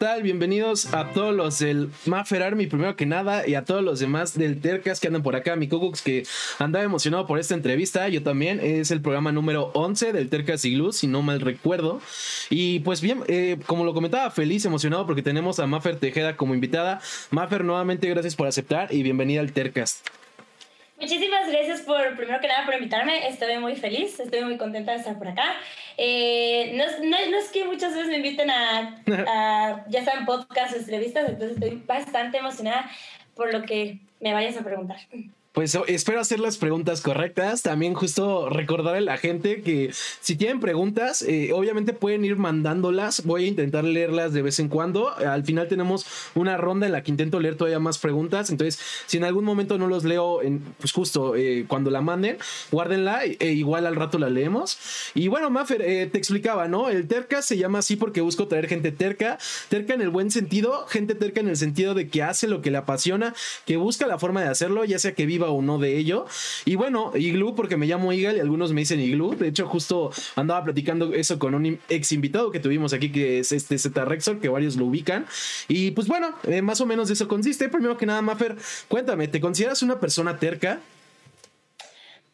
tal? Bienvenidos a todos los del Maffer Army, primero que nada, y a todos los demás del Tercas que andan por acá. Mi Cooks que andaba emocionado por esta entrevista, yo también. Es el programa número 11 del Tercas Iglú, si no mal recuerdo. Y pues bien, eh, como lo comentaba, feliz, emocionado porque tenemos a Maffer Tejeda como invitada. Maffer, nuevamente gracias por aceptar y bienvenida al Tercas. Muchísimas gracias por, primero que nada, por invitarme. Estoy muy feliz, estoy muy contenta de estar por acá. Eh, no, es que muchas veces me inviten a, ya saben, podcasts, entrevistas, entonces estoy bastante emocionada por lo que me vayas a preguntar. Pues espero hacer las preguntas correctas. También justo recordar a la gente que si tienen preguntas, eh, obviamente pueden ir mandándolas. Voy a intentar leerlas de vez en cuando. Al final tenemos una ronda en la que intento leer todavía más preguntas. Entonces, si en algún momento no los leo, pues justo eh, cuando la manden, guárdenla e igual al rato la leemos. Y bueno, Maffer, eh, te explicaba, ¿no? El terca se llama así porque busco traer gente terca. Terca en el buen sentido, gente terca en el sentido de que hace lo que le apasiona, que busca la forma de hacerlo, ya sea que viva o no de ello. Y bueno, Iglu, porque me llamo Igal y algunos me dicen Iglu. De hecho, justo andaba platicando eso con un ex invitado que tuvimos aquí, que es este Z Rexor, que varios lo ubican. Y pues bueno, eh, más o menos de eso consiste. Primero que nada, Maffer, cuéntame, ¿te consideras una persona terca?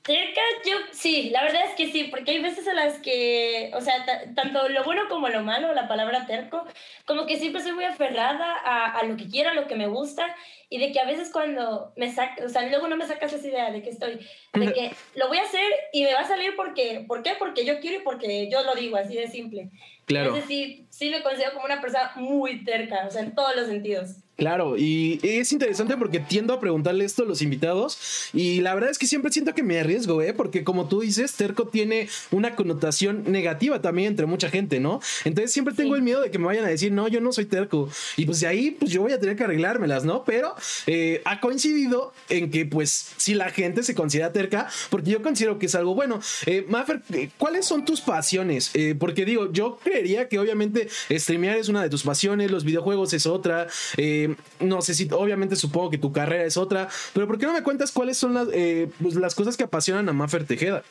Terca, yo sí, la verdad es que sí, porque hay veces a las que, o sea, tanto lo bueno como lo malo, la palabra terco, como que siempre soy muy aferrada a, a, lo que quiero, a lo que me gusta, y de que a veces cuando me saca, o sea, luego no me sacas esa idea de que estoy, de que lo voy a hacer y me va a salir porque, ¿por qué? Porque yo quiero y porque yo lo digo, así de simple. Claro. Entonces sí, sí me considero como una persona muy terca, o sea, en todos los sentidos. Claro, y es interesante porque tiendo a preguntarle esto a los invitados y la verdad es que siempre siento que me arriesgo, ¿eh? Porque como tú dices, terco tiene una connotación negativa también entre mucha gente, ¿no? Entonces siempre tengo sí. el miedo de que me vayan a decir, no, yo no soy terco. Y pues de ahí, pues yo voy a tener que arreglármelas, ¿no? Pero eh, ha coincidido en que pues si la gente se considera terca, porque yo considero que es algo bueno. Eh, Maffer, ¿cuáles son tus pasiones? Eh, porque digo, yo creería que obviamente streamear es una de tus pasiones, los videojuegos es otra. Eh, no sé si, obviamente supongo que tu carrera es otra, pero ¿por qué no me cuentas cuáles son las, eh, pues, las cosas que apasionan a Maffer Tejeda?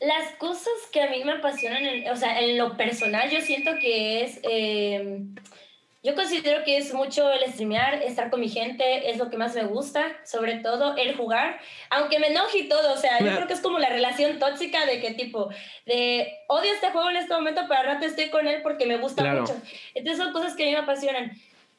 Las cosas que a mí me apasionan, en, o sea, en lo personal, yo siento que es. Eh, yo considero que es mucho el streamear, estar con mi gente, es lo que más me gusta, sobre todo el jugar, aunque me enoje y todo, o sea, yo creo que es como la relación tóxica de que tipo, de odio este juego en este momento, pero al rato estoy con él porque me gusta Claro. mucho. Entonces son cosas que a mí me apasionan.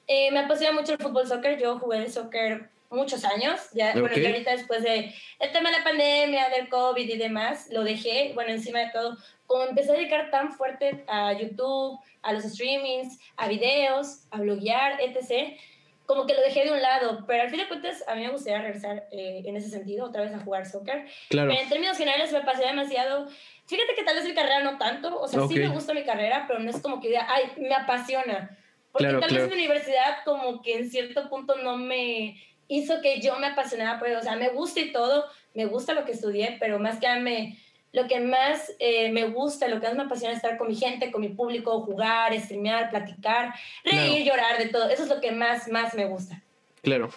Eh, me apasiona mucho el fútbol soccer. Yo jugué el soccer muchos años. Ya, Ok. Bueno, y ahorita después de el tema de la pandemia, del COVID y demás, lo dejé. Bueno, encima de todo, como empecé a dedicar tan fuerte a YouTube, a los streamings, a videos, a bloguear, etc., como que lo dejé de un lado. Pero al fin de cuentas, a mí me gustaría regresar eh, en ese sentido, otra vez a jugar soccer. Claro. Pero en términos generales me apasiona demasiado. Fíjate que tal vez mi carrera no tanto, o sea, Ok. sí me gusta mi carrera, pero no es como que diga, ay, me apasiona. Porque Claro, tal claro. vez mi universidad como que en cierto punto no me hizo que yo me apasionara por ello. O sea, me gusta y todo, me gusta lo que estudié, pero más que nada me, lo que más eh, me gusta, lo que más me apasiona es estar con mi gente, con mi público, jugar, streamear, platicar, reír, llorar, de todo. Eso es lo que más, más me gusta. Claro.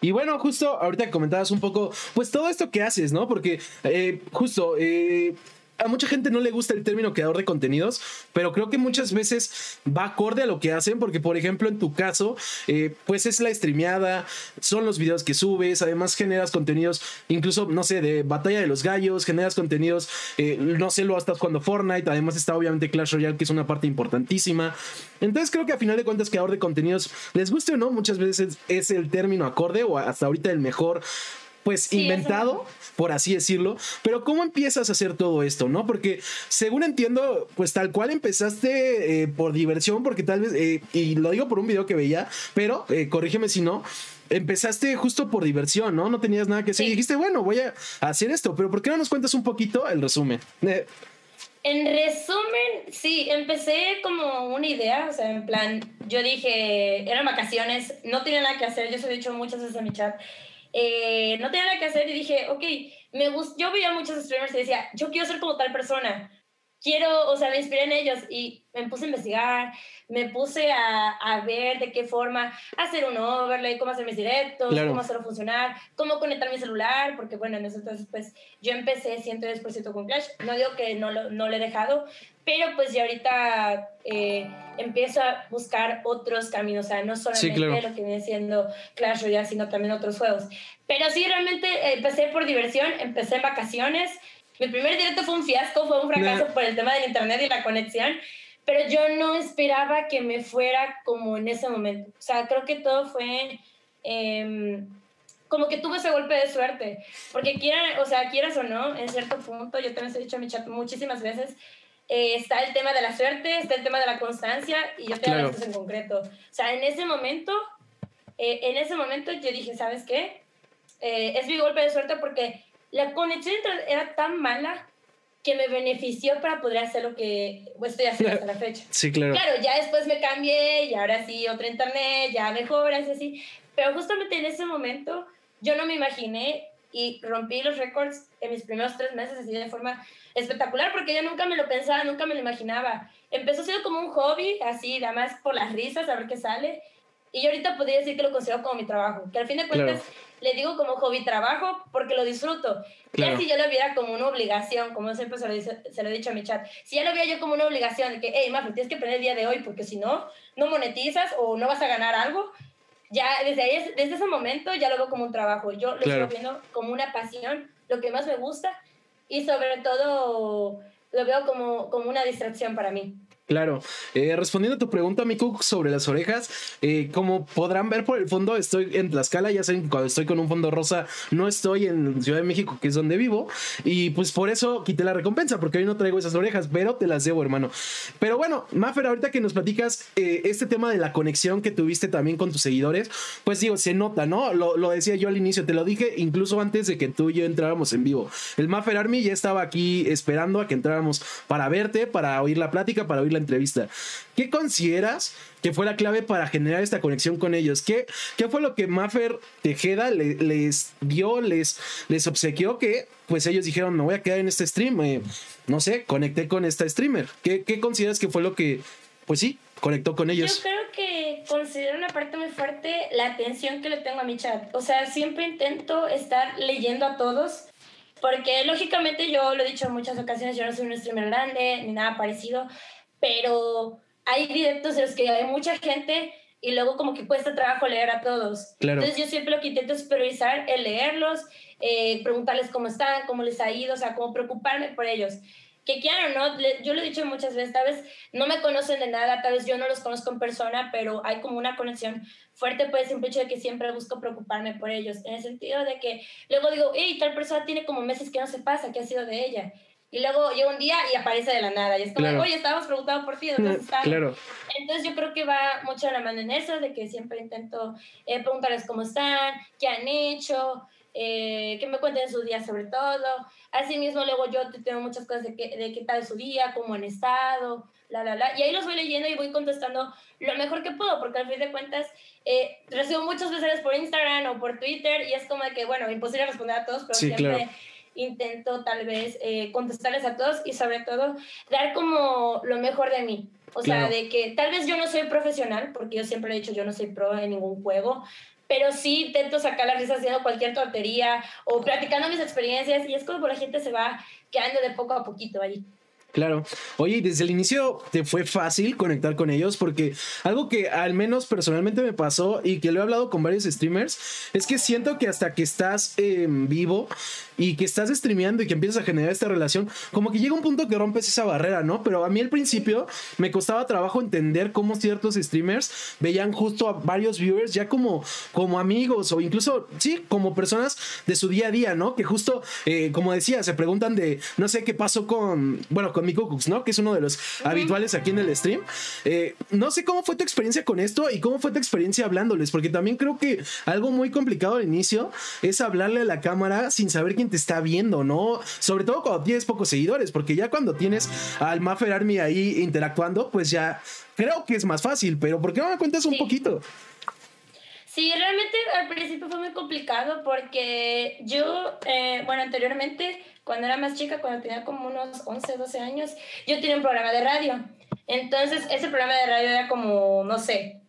Y bueno, justo ahorita que comentabas un poco, pues todo esto que haces, ¿no? Porque eh, justo eh, a mucha gente no le gusta el término creador de contenidos, pero creo que muchas veces va acorde a lo que hacen, porque por ejemplo en tu caso, eh, pues es la streameada, son los videos que subes, además generas contenidos, incluso, no sé, de batalla de los gallos, generas contenidos, eh, no sé, lo estás jugando Fortnite, además está obviamente Clash Royale, que es una parte importantísima. Entonces creo que a final de cuentas, creador de contenidos, les guste o no, muchas veces es el término acorde o hasta ahorita el mejor pues Sí, inventado, por así decirlo. Pero ¿cómo empiezas a hacer todo esto, no? Porque según entiendo, pues tal cual empezaste eh, por diversión, porque tal vez, eh, y lo digo por un video que veía, pero eh, corrígeme si no. Empezaste justo por diversión, ¿no? No tenías nada que hacer y dijiste, bueno, voy a hacer esto, pero ¿por qué no nos cuentas un poquito el resumen? En resumen, sí, empecé como una idea, o sea, en plan, yo dije, eran vacaciones, no tenía nada que hacer, yo se lo he dicho muchas veces en mi chat, eh, no tenía nada que hacer y dije, ok, me gust yo veía muchos streamers y decía, yo quiero ser como tal persona, quiero, o sea, me inspiré en ellos y me puse a investigar, me puse a, a ver de qué forma hacer un overlay, cómo hacer mis directos, Claro. cómo hacerlo funcionar, cómo conectar mi celular, porque bueno, en ese entonces pues yo empecé 110% con Clash, no digo que no lo, no lo he dejado, pero pues ya ahorita eh, empiezo a buscar otros caminos, o sea, no solamente lo que viene siendo Clash Royale, sino también otros juegos. Pero sí, realmente eh, empecé por diversión, empecé en vacaciones. Mi primer directo fue un fiasco, fue un fracaso por el tema del internet y la conexión, pero yo no esperaba que me fuera como en ese momento. O sea, creo que todo fue... Em, como que tuve ese golpe de suerte, porque quieran, o sea, quieras o no, en cierto punto, yo también he dicho a mi chat muchísimas veces, eh, está el tema de la suerte, está el tema de la constancia y yo te hablo en concreto. O sea, en ese momento, eh, en ese momento yo dije, ¿sabes qué? Eh, es mi golpe de suerte porque la conexión era tan mala que me benefició para poder hacer lo que estoy haciendo hasta la fecha. Sí, claro. Claro, ya después me cambié y ahora sí, otra internet, ya mejoras y así. Pero justamente en ese momento yo no me imaginé y rompí los récords en mis primeros tres meses así de forma espectacular porque yo nunca me lo pensaba, nunca me lo imaginaba. Empezó siendo como un hobby, así, nada más por las risas, a ver qué sale. Y yo ahorita podría decir que lo considero como mi trabajo, que al fin de cuentas le digo como hobby trabajo porque lo disfruto. Claro. Ya si yo lo viera como una obligación, como siempre se lo, se lo, he dicho a mi chat, si ya lo viera yo como una obligación de que, hey, Mafra, tienes que aprender el día de hoy porque si no, no monetizas o no vas a ganar algo, ya desde, ahí, desde ese momento ya lo veo como un trabajo. Yo lo estoy viendo como una pasión, lo que más me gusta y sobre todo lo veo como, como una distracción para mí. Claro. Eh, respondiendo a tu pregunta, Miku, sobre las orejas, eh, como podrán ver por el fondo, estoy en Tlaxcala. Ya saben cuando estoy con un fondo rosa, no estoy en Ciudad de México, que es donde vivo. Y pues por eso quité la recompensa, porque hoy no traigo esas orejas, pero te las debo, hermano. Pero bueno, Maffer, ahorita que nos platicas eh, este tema de la conexión que tuviste también con tus seguidores, pues digo, se nota, ¿no? Lo, lo, decía yo al inicio, te lo dije incluso antes de que tú y yo entráramos en vivo. El Maffer Army ya estaba aquí esperando a que entráramos para verte, para oír la plática, para oír la entrevista. ¿Qué consideras que fue la clave para generar esta conexión con ellos? ¿Qué, qué fue lo que Maffer Tejeda les dio, les, les obsequió que pues ellos dijeron, me voy a quedar en este stream? Eh, no sé, conecté con esta streamer. ¿Qué, ¿Qué consideras que fue lo que, pues sí, conectó con ellos? Yo creo que considero una parte muy fuerte la atención que le tengo a mi chat. O sea, siempre intento estar leyendo a todos. Porque lógicamente yo lo he dicho en muchas ocasiones, yo no soy un streamer grande ni nada parecido, pero hay directos en los que hay mucha gente y luego como que cuesta trabajo leer a todos. Entonces yo siempre lo que intento es priorizar el leerlos, eh, preguntarles cómo están, cómo les ha ido, o sea, como preocuparme por ellos. Que quieran o no, yo lo he dicho muchas veces, tal vez no me conocen de nada, tal vez yo no los conozco en persona, pero hay como una conexión fuerte por el simple hecho de que siempre busco preocuparme por ellos, en el sentido de que luego digo, hey, tal persona tiene como meses que no se pasa, ¿qué ha sido de ella? Y luego llega un día y aparece de la nada. Y es como, oye, estábamos preguntando por ti, ¿dónde estás? Claro. Entonces yo creo que va mucho a la mano en eso, de que siempre intento eh, preguntarles cómo están, qué han hecho, eh, que me cuenten su día sobre todo. Asimismo, luego yo tengo muchas cosas de, qué, de qué tal su día, cómo han estado, la, la, la. Y ahí los voy leyendo y voy contestando lo mejor que puedo, porque al fin de cuentas eh, recibo muchos mensajes por Instagram o por Twitter y es como de que, bueno, imposible responder a todos, pero siempre intento tal vez eh, contestarles a todos y sobre todo dar como lo mejor de mí. O sea, de que tal vez yo no soy profesional, porque yo siempre he dicho yo no soy pro en ningún juego, pero sí intento sacar la risa haciendo cualquier tontería o platicando mis experiencias y es como la gente se va quedando de poco a poquito ahí. Claro. Oye, desde el inicio te fue fácil conectar con ellos porque algo que al menos personalmente me pasó y que lo he hablado con varios streamers es que siento que hasta que estás en vivo y que estás streameando y que empiezas a generar esta relación, como que llega un punto que rompes esa barrera, ¿no? Pero a mí al principio me costaba trabajo entender cómo ciertos streamers veían justo a varios viewers ya como, como amigos o incluso, sí, como personas de su día a día, ¿no? Que justo, eh, como decía, se preguntan de, no sé qué pasó con, bueno, con Miko Cooks, ¿no? Que es uno de los habituales aquí en el stream. Eh, no sé cómo fue tu experiencia con esto y cómo fue tu experiencia hablándoles, porque también creo que algo muy complicado al inicio es hablarle a la cámara sin saber quién te está viendo, ¿no? Sobre todo cuando tienes pocos seguidores, porque ya cuando tienes al Maffer Army ahí interactuando, pues ya creo que es más fácil, pero ¿por qué no me cuentas un poquito? Sí, realmente al principio fue muy complicado porque yo, eh, bueno, anteriormente, cuando era más chica, cuando tenía como unos 11, 12 años, yo tenía un programa de radio. Entonces, ese programa de radio era como, no sé,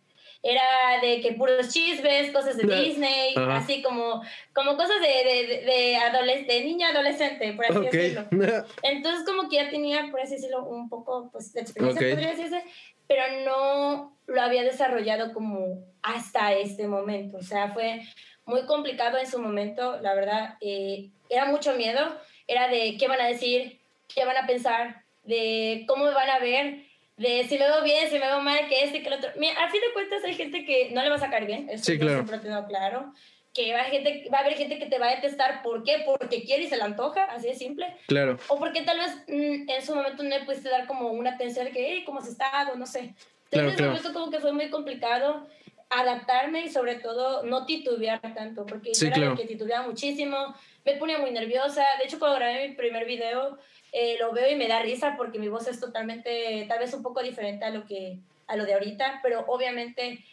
era de que puros chismes, cosas de Disney, así como, como cosas de, de, de, de niña adolescente, por así decirlo. Entonces como que ya tenía, por así decirlo, un poco pues, de experiencia, podría decirse, pero no lo había desarrollado como hasta este momento. O sea, fue muy complicado en su momento, la verdad. Eh, era mucho miedo, era de qué van a decir, qué van a pensar, de cómo me van a ver, de si me veo bien, si me veo mal, que este, que el otro. Mira, a fin de cuentas hay gente que no le va a sacar bien, eso sí, claro. siempre tengo claro. Que va a, gente, va a haber gente que te va a detestar, ¿por qué? Porque quiere y se le antoja, así de simple. Claro. O porque tal vez mm, en su momento no le pudiste dar como una atención de que, hey, ¿cómo has estado? No sé. Entonces, claro, claro. como que fue muy complicado adaptarme y sobre todo no titubear tanto, porque yo era que titubeaba muchísimo, me ponía muy nerviosa. De hecho, cuando grabé mi primer video, eh, lo veo y me da risa porque mi voz es totalmente, tal vez un poco diferente a lo, que, a lo de ahorita, pero obviamente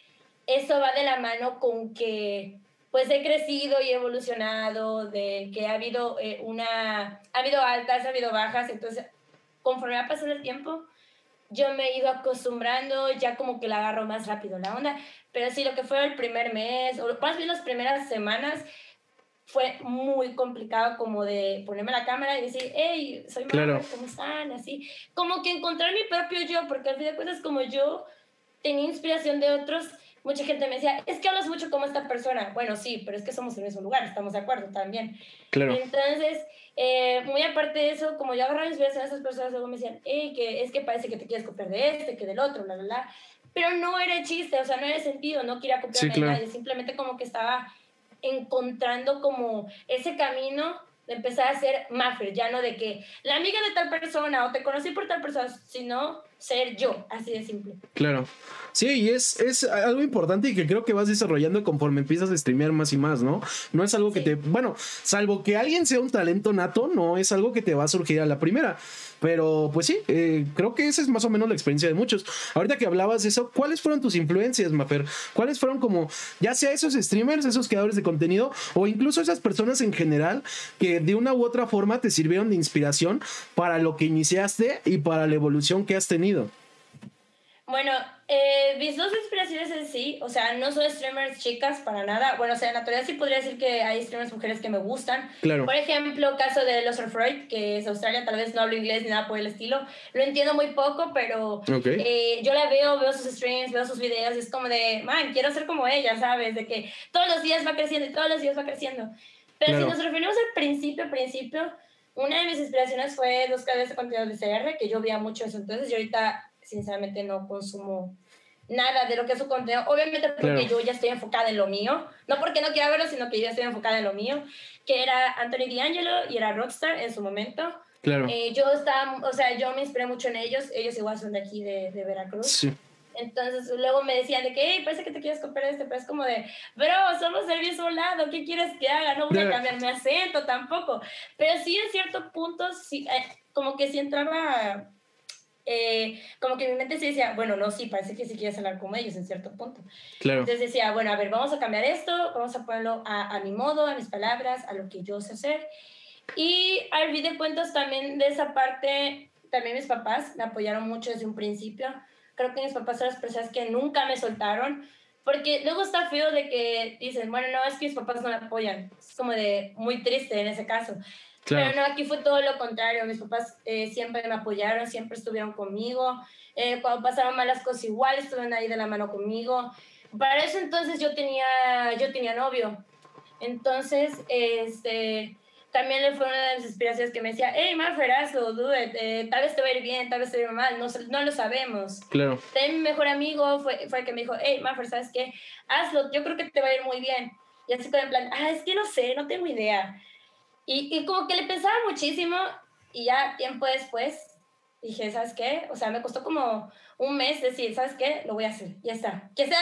eso va de la mano con que pues he crecido y he evolucionado, de que ha habido eh, una, ha habido altas, ha habido bajas, entonces conforme ha pasado el tiempo, yo me he ido acostumbrando, ya como que la agarro más rápido la onda, pero sí, lo que fue el primer mes, o más bien las primeras semanas, fue muy complicado como de ponerme la cámara y decir, hey, soy claro. ¿cómo están? Así, como que encontrar mi propio yo, porque al fin de cuentas como yo tenía inspiración de otros, mucha gente me decía, es que hablas mucho como esta persona. Bueno, sí, pero es que somos en el mismo lugar, estamos de acuerdo también. Claro. Entonces, eh, muy aparte de eso, como yo agarraba inspiración de esas personas, luego me decían, hey, que es que parece que te quieres copiar de este, que del otro, bla, bla, bla. Pero no era chiste, o sea, no era sentido, no quería copiarme de nadie, simplemente como que estaba encontrando como ese camino de empezar a ser Maffer, ya no de que la amiga de tal persona o te conocí por tal persona, sino ser yo, así de simple. Claro. Sí, y es, es algo importante y que creo que vas desarrollando conforme empiezas a streamear más y más, ¿no? No es algo que te, bueno, salvo que alguien sea un talento nato, no es algo que te va a surgir a la primera. Pero pues sí, eh, creo que esa es más o menos la experiencia de muchos. Ahorita que hablabas de eso, ¿cuáles fueron tus influencias, Mafer? ¿Cuáles fueron como, ya sea esos streamers, esos creadores de contenido, o incluso esas personas en general que de una u otra forma te sirvieron de inspiración para lo que iniciaste y para la evolución que has tenido? Bueno, eh, mis dos inspiraciones en sí, o sea, no son streamers chicas para nada. Bueno, o sea, en la actualidad sí podría decir que hay streamers mujeres que me gustan. Claro. Por ejemplo, caso de Los Freud, que es Australia, tal vez no hablo inglés ni nada por el estilo. Lo entiendo muy poco, pero eh, yo la veo, veo sus streams, veo sus videos y es como de, man, quiero ser como ella, ¿sabes? De que todos los días va creciendo y todos los días va creciendo. Pero si nos referimos al principio, principio, una de mis inspiraciones fue los canales de contenido de CR, que yo veía mucho eso entonces y ahorita sinceramente no consumo nada de lo que es su contenido. Obviamente porque yo ya estoy enfocada en lo mío. No porque no quiera verlo, sino que yo ya estoy enfocada en lo mío. Que era Anthony D'Angelo y era Rockstar en su momento. Claro. Eh, yo estaba, o sea, yo me inspiré mucho en ellos. Ellos igual son de aquí, de, de Veracruz. Sí. Entonces luego me decían de que, hey, parece que te quieres copiar este, pero es como de, bro, somos del mismo lado, ¿qué quieres que haga? No voy a cambiar mi acento tampoco. Pero sí, en cierto punto, sí, eh, como que sí entraba eh, como que mi mente se decía, bueno, no, sí, parece que sí quieres hablar como ellos en cierto punto. Claro. Entonces decía, bueno, a ver, vamos a cambiar esto, vamos a ponerlo a, a mi modo, a mis palabras, a lo que yo sé hacer. Y al fin de cuentas también de esa parte, también mis papás me apoyaron mucho desde un principio. Creo que mis papás son las personas que nunca me soltaron, porque luego está feo de que dicen, bueno, no, es que mis papás no me apoyan. Es como de muy triste en ese caso. Pero no, aquí fue todo lo contrario. Mis papás eh, siempre me apoyaron, siempre estuvieron conmigo. Eh, cuando pasaron malas cosas igual, estuvieron ahí de la mano conmigo. Para eso entonces yo tenía, yo tenía novio. Entonces, este, también le fue una de las inspiraciones que me decía, hey, Maffer, hazlo, dude, tal vez te va a ir bien, tal vez te va a ir mal, no, no lo sabemos. Claro. También mi mejor amigo fue, fue el que me dijo, hey, Maffer, ¿sabes qué? Hazlo, yo creo que te va a ir muy bien. Y así como en plan, ah, es que no sé, no tengo idea. Y, y como que le pensaba muchísimo y ya tiempo después dije, ¿sabes qué? O sea, me costó como un mes decir, ¿sabes qué? Lo voy a hacer, ya está. Que sea,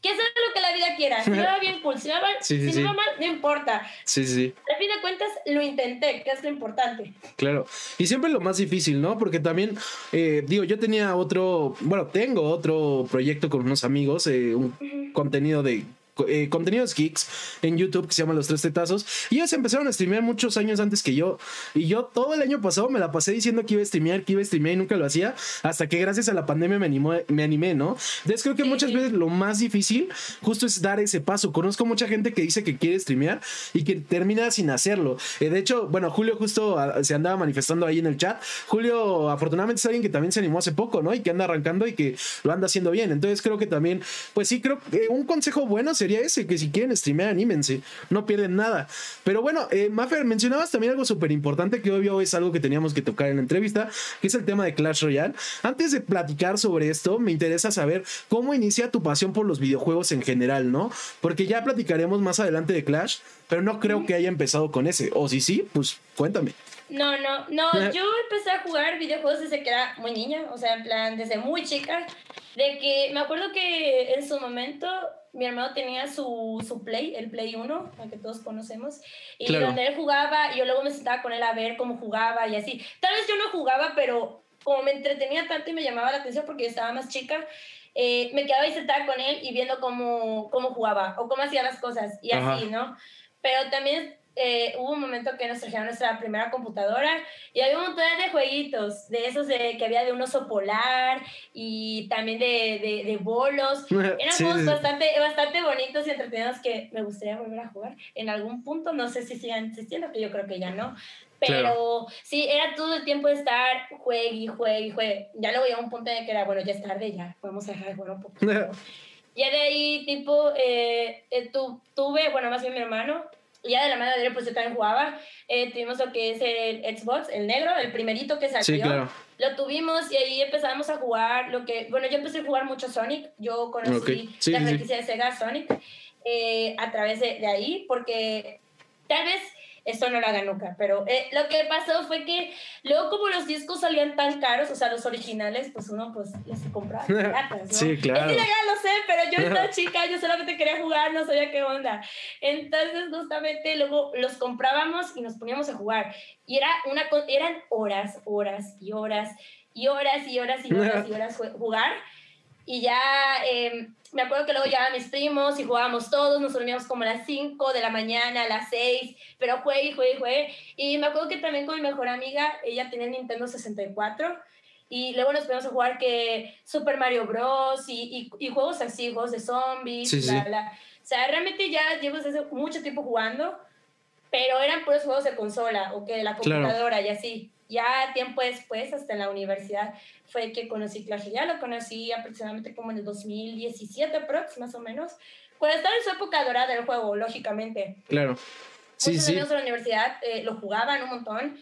que sea lo que la vida quiera. Si me va bien, cool. Si me va, si me va mal, no importa. Sí, sí. Al fin de cuentas, lo intenté, que es lo importante. Claro. Y siempre lo más difícil, ¿no? Porque también, eh, digo, yo tenía otro, bueno, tengo otro proyecto con unos amigos, eh, un contenido de eh, contenidos geeks en YouTube que se llama Los Tres Tetazos. Y ellos empezaron a streamear muchos años antes que yo. Y yo todo el año pasado me la pasé diciendo que iba a streamear, que iba a streamear y nunca lo hacía. Hasta que gracias a la pandemia me, animó, me animé, ¿no? Entonces creo que muchas veces lo más difícil justo es dar ese paso. Conozco mucha gente que dice que quiere streamear y que termina sin hacerlo. Eh, de hecho, bueno, Julio justo ah, se andaba manifestando ahí en el chat. Julio afortunadamente es alguien que también se animó hace poco, ¿no? Y que anda arrancando y que lo anda haciendo bien. Entonces creo que también, pues sí, creo que un consejo bueno sería ese, que si quieren streamear, anímense, no pierden nada. Pero bueno, eh, Maffer, mencionabas también algo súper importante que obvio es algo que teníamos que tocar en la entrevista, que es el tema de Clash Royale. Antes de platicar sobre esto, me interesa saber cómo inicia tu pasión por los videojuegos en general, ¿no? Porque ya platicaremos más adelante de Clash, pero no creo que haya empezado con ese. O si sí, pues cuéntame. No, no, no, yo empecé a jugar videojuegos desde que era muy niña, o sea, en plan, desde muy chica, de que me acuerdo que en su momento mi hermano tenía su, su Play, el Play 1, que todos conocemos, y donde él jugaba, yo luego me sentaba con él a ver cómo jugaba y así. Tal vez yo no jugaba, pero como me entretenía tanto y me llamaba la atención porque yo estaba más chica, eh, me quedaba ahí sentada con él y viendo cómo, cómo jugaba o cómo hacía las cosas y así, ¿no? Pero también eh, hubo un momento que nos trajeron nuestra primera computadora y había un montón de jueguitos, de esos de, que había de un oso polar y también de, de, de bolos. Eran juegos bastante, bastante bonitos y entretenidos que me gustaría volver a jugar en algún punto. No sé si sigan existiendo, que yo creo que ya no. Pero sí, era todo el tiempo estar juegue y juegue y juegue. Ya luego llegó un punto en el que era, bueno, ya es tarde, ya a dejar de jugar un poco. ya de ahí, tipo, eh, eh, tu, tuve, bueno, más bien mi hermano, ya de la mano de él, pues yo también jugaba. Eh, tuvimos lo que es el Xbox, el negro, el primerito que salió. Sí, claro. Lo tuvimos y ahí empezamos a jugar lo que... Bueno, yo empecé a jugar mucho Sonic. Yo conocí la franquicia de Sega Sonic eh, a través de, de ahí porque tal vez esto no lo hagan nunca, pero eh, lo que pasó fue que luego como los discos salían tan caros, o sea, los originales, pues uno pues los compraba ¿no? Sí, claro. Es ilegal, lo sé, pero yo esta chica, yo solamente quería jugar, no sabía qué onda. Entonces, justamente luego los comprábamos y nos poníamos a jugar. Y era una eran horas, horas y horas y horas y horas y horas y horas jugar. Y ya eh, me acuerdo que luego llegaban mis primos y jugábamos todos, nos dormíamos como a las 5 de la mañana, a las 6, pero juegue y juegue y juegue. Y me acuerdo que también con mi mejor amiga, ella tenía Nintendo 64 y luego nos fuimos a jugar que Super Mario Bros. y, y, juegos así, juegos de zombies, bla, bla. O sea, realmente ya llevo desde mucho tiempo jugando, pero eran puros juegos de consola o que de la computadora y así. Ya tiempo después, hasta en la universidad, fue que conocí Clash Royale. Lo conocí aproximadamente como en el 2017, aprox, más o menos. Cuando estaba en su época dorada del juego, lógicamente. Claro. Sí, Muchos sí. amigos de la universidad eh, lo jugaban un montón.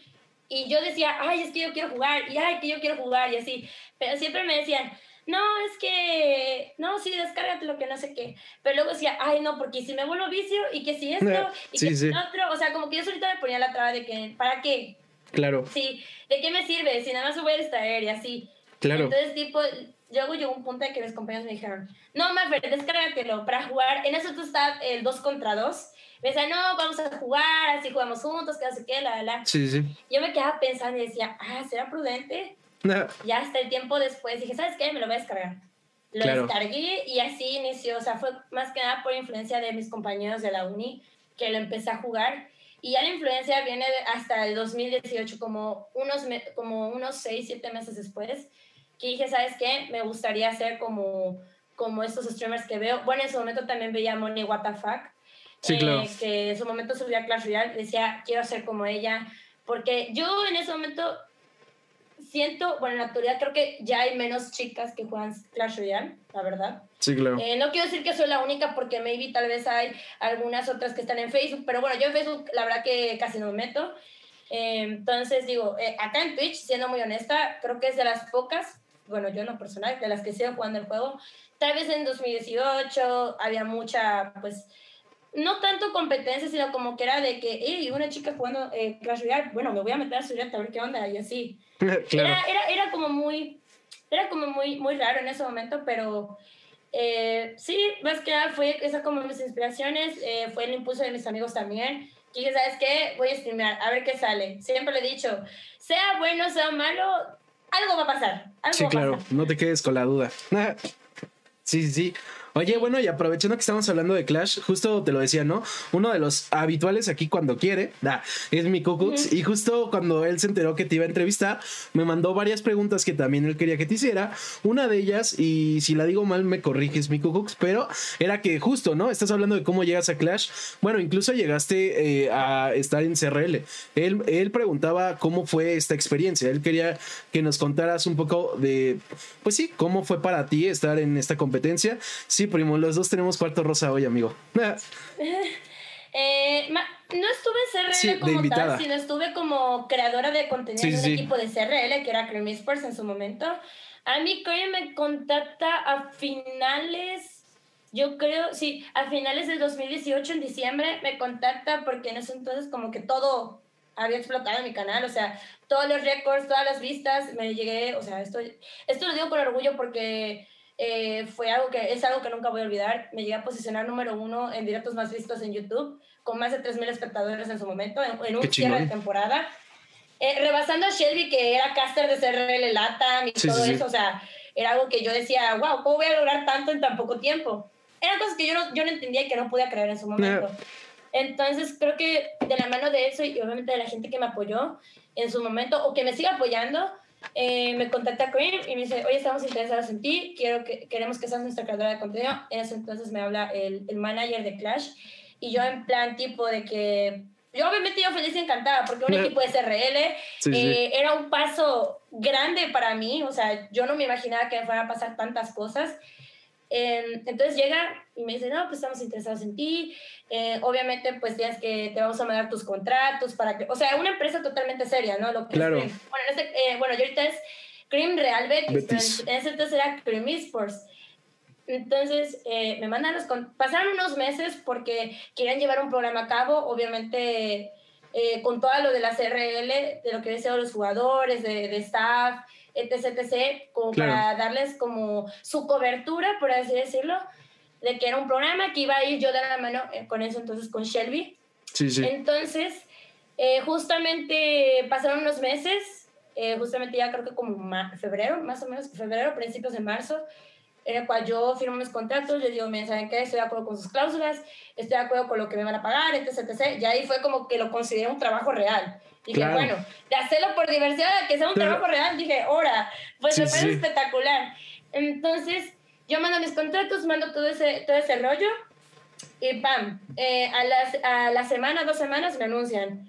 Y yo decía, ay, es que yo quiero jugar, y ay, que yo quiero jugar, y así. Pero siempre me decían, no, es que, no, sí, descárgate lo que no sé qué. Pero luego decía, ay, no, porque si me vuelvo vicio, y que si esto, y que si otro, o sea, como que yo solita me ponía la traba de que, ¿para qué? Claro. Sí, ¿de qué me sirve? Si nada más voy a distraer y así. Claro. Entonces, tipo, luego llegó un punto en que mis compañeros me dijeron, no, Maffer, descárgatelo para jugar. En eso tú estás el 2 contra 2. Me decían, no, vamos a jugar, así jugamos juntos, que así que, la, la. Sí, sí. Yo me quedaba pensando y decía, ah, ¿será prudente? No. Ya hasta el tiempo después dije, ¿sabes qué? Me lo voy a descargar. Lo descargué y así inició. O sea, fue más que nada por influencia de mis compañeros de la uni que lo empecé a jugar. Y ya la influencia viene hasta el 2018, como unos, como unos 6, 7 meses después, que dije, ¿sabes qué? Me gustaría hacer como, como estos streamers que veo. Bueno, en su momento también veía Money What the Fuck. Sí, claro. Eh, que en su momento subía Clash Royale, decía, quiero ser como ella. Porque yo en ese momento siento, bueno, en la actualidad creo que ya hay menos chicas que juegan Clash Royale, la verdad. Sí, claro. Eh, no quiero decir que soy la única porque maybe tal vez hay algunas otras que están en Facebook, pero bueno, yo en Facebook la verdad que casi no me meto. Eh, entonces digo, eh, acá en Twitch, siendo muy honesta, creo que es de las pocas, bueno, yo no personal, de las que sigo jugando el juego. Tal vez en 2018 había mucha, pues, no tanto competencia, sino como que era de que, hey, una chica jugando eh, Clash Royale, bueno, me voy a meter a su a ver qué onda, y así. era, era, era, como muy, era como muy, muy raro en ese momento, pero eh, sí, más que nada fue esa como mis inspiraciones, eh, fue el impulso de mis amigos también. Que dije, ¿sabes qué? Voy a streamear, a ver qué sale. Siempre le he dicho, sea bueno, sea malo, algo va a pasar. Algo sí, va claro, pasar. no te quedes con la duda. sí, sí, sí. Oye, bueno, y aprovechando que estamos hablando de Clash, justo te lo decía, ¿no? Uno de los habituales aquí cuando quiere, da, es mi Cucux. Y justo cuando él se enteró que te iba a entrevistar, me mandó varias preguntas que también él quería que te hiciera. Una de ellas, y si la digo mal, me corriges, mi Cucux, pero era que justo, ¿no? Estás hablando de cómo llegas a Clash. Bueno, incluso llegaste eh, a estar en CRL. Él, él preguntaba cómo fue esta experiencia. Él quería que nos contaras un poco de, pues sí, cómo fue para ti estar en esta competencia. Sí, primo, los dos tenemos cuarto rosa hoy, amigo. Eh, no estuve en CRL como tal, sino estuve como creadora de contenido en un equipo de CRL, que era Cream Sports en su momento. A mí Cream me contacta a finales, yo creo, sí, a finales del 2018, en diciembre, me contacta porque en ese entonces como que todo había explotado en mi canal, o sea, todos los récords, todas las vistas, me llegué, o sea, esto, esto lo digo con orgullo porque eh, fue algo que es algo que nunca voy a olvidar. Me llegué a posicionar número uno en directos más vistos en YouTube, con más de 3.000 espectadores en su momento, en, un cierre de temporada. Eh, rebasando a Shelby, que era caster de CRL Latam y todo eso, o sea, era algo que yo decía, wow, ¿cómo voy a lograr tanto en tan poco tiempo? Eran cosas que yo no, yo no entendía y que no podía creer en su momento. Entonces, creo que de la mano de eso y obviamente de la gente que me apoyó en su momento o que me sigue apoyando, eh, me contacta Cream y me dice, oye, estamos interesados en ti, quiero que, queremos que seas nuestra creadora de contenido. En ese entonces me habla el, el manager de Clash y yo en plan tipo de que... Yo obviamente yo feliz y encantada porque un equipo de CRL eh, era un paso grande para mí, o sea, yo no me imaginaba que me fueran a pasar tantas cosas. Em, entonces llega y me dice, no, pues estamos interesados en ti. Eh, obviamente, pues tienes que, te vamos a mandar tus contratos para que, o sea, una empresa totalmente seria, ¿no? Lo que claro. bueno, este, eh, bueno, yo ahorita es Cream Real Betis, en ese entonces era Cream Esports. Entonces, eh, me mandan los... Pasaron unos meses porque querían llevar un programa a cabo, obviamente con todo lo de la CRL, de lo que decían los jugadores, de, de staff, etc, etc, como para darles como su cobertura, por así decirlo, de que era un programa que iba a ir yo de la mano eh, con eso entonces con Shelby. Sí, sí. Entonces, eh, justamente pasaron unos meses, eh, justamente ya creo que como febrero, más o menos febrero, principios de marzo, en el cual yo firmo mis contratos, les digo, miren, ¿saben qué? Estoy de acuerdo con sus cláusulas, estoy de acuerdo con lo que me van a pagar, etc, etc. Y ahí fue como que lo consideré un trabajo real. Dije, bueno, de hacerlo por diversión, que sea un trabajo real, dije, ahora, pues me parece espectacular. Entonces, yo mando mis contratos, mando todo ese, todo ese rollo y ¡pam! Eh, a, las, a la semana, dos semanas me anuncian.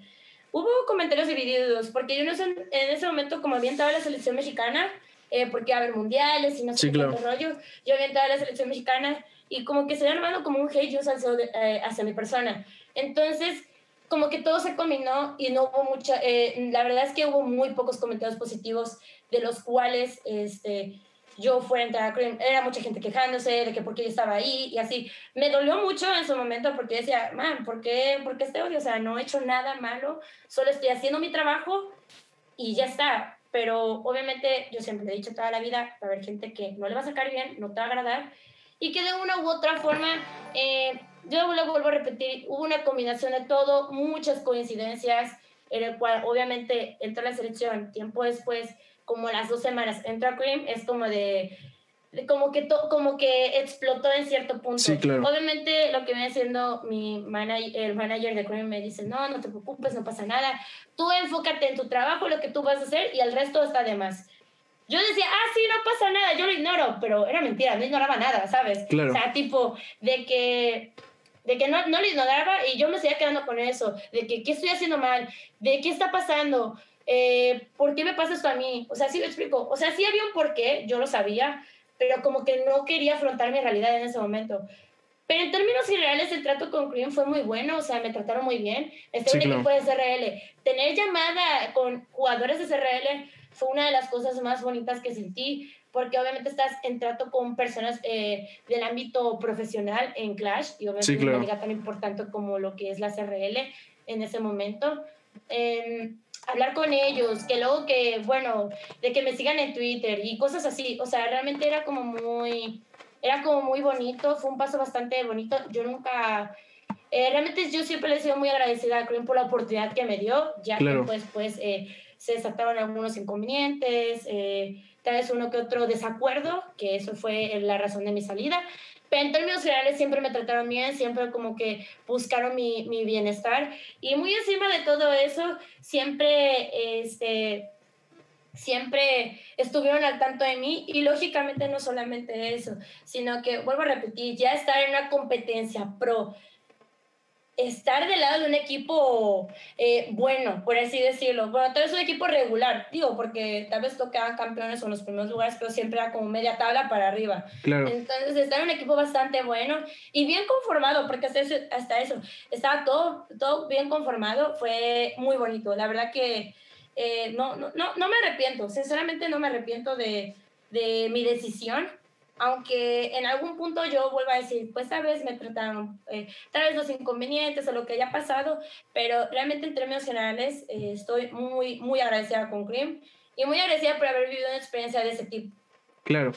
Hubo comentarios divididos, porque yo no sé, en ese momento, como había entrado la selección mexicana, eh, porque iba a haber mundiales y no sé qué rollo, yo había entrado a la selección mexicana y como que se había armado como un hate hacia, eh, hacia mi persona. Entonces, como que todo se combinó y no hubo mucha, eh, la verdad es que hubo muy pocos comentarios positivos de los cuales este, yo fuera a entrar a. Era mucha gente quejándose de que por qué yo estaba ahí y así. Me dolió mucho en su momento porque decía, man, ¿por qué, ¿por qué este odio? O sea, no he hecho nada malo, solo estoy haciendo mi trabajo y ya está. Pero obviamente yo siempre le he dicho toda la vida, va a haber gente que no le va a sacar bien, no te va a agradar y que de una u otra forma... Eh, yo lo vuelvo a repetir, hubo una combinación de todo, muchas coincidencias, en el cual obviamente entró la selección, tiempo después, como las dos semanas, entra Cream, es como de, como que como que explotó en cierto punto. Obviamente lo que viene siendo mi manager, el manager de Cream me dice, no, no te preocupes, no pasa nada, tú enfócate en tu trabajo, lo que tú vas a hacer y el resto está de más. Yo decía, ah, sí, no pasa nada, yo lo ignoro, pero era mentira, no ignoraba nada, ¿sabes? O sea, tipo, de que de que no, no le ignoraba y yo me seguía quedando con eso, de que qué estoy haciendo mal, de qué está pasando, eh, ¿por qué me pasa esto a mí? O sea, sí lo explico, o sea, sí había un porqué, yo lo sabía, pero como que no quería afrontar mi realidad en ese momento. Pero en términos generales el trato con Cream fue muy bueno, o sea, me trataron muy bien. Este un equipo de CRL. Tener llamada con jugadores de CRL fue una de las cosas más bonitas que sentí porque obviamente estás en trato con personas eh, del ámbito profesional en Clash y obviamente sí, una liga tan importante como lo que es la CRL en ese momento. hablar con ellos, que luego que, bueno, de que me sigan en Twitter y cosas así, o sea, realmente era como muy, era como muy bonito, fue un paso bastante bonito, yo nunca... Eh, realmente yo siempre le he sido muy agradecida a Cream por la oportunidad que me dio, ya que pues, pues eh, se desataron algunos inconvenientes, eh, tal vez uno que otro desacuerdo, que eso fue la razón de mi salida, pero en términos generales siempre me trataron bien, siempre como que buscaron mi, mi bienestar. Y muy encima de todo eso, siempre, este, siempre estuvieron al tanto de mí y lógicamente no solamente eso, sino que, vuelvo a repetir, ya estar en una competencia pro, estar del lado de un equipo eh, bueno, por así decirlo. Bueno, tal vez un equipo regular, digo, porque tal vez tocaban campeones o en los primeros lugares, pero siempre era como media tabla para arriba. Claro. Entonces, estar en un equipo bastante bueno y bien conformado, porque hasta eso, hasta eso estaba todo, todo bien conformado, fue muy bonito. La verdad que eh, no, no, no, no me arrepiento, sinceramente no me arrepiento de, de mi decisión aunque en algún punto yo vuelvo a decir, pues tal vez me trataron, eh, tal vez los inconvenientes o lo que haya pasado, pero realmente en términos generales eh, estoy muy, muy agradecida con Cream y muy agradecida por haber vivido una experiencia de ese tipo. Claro.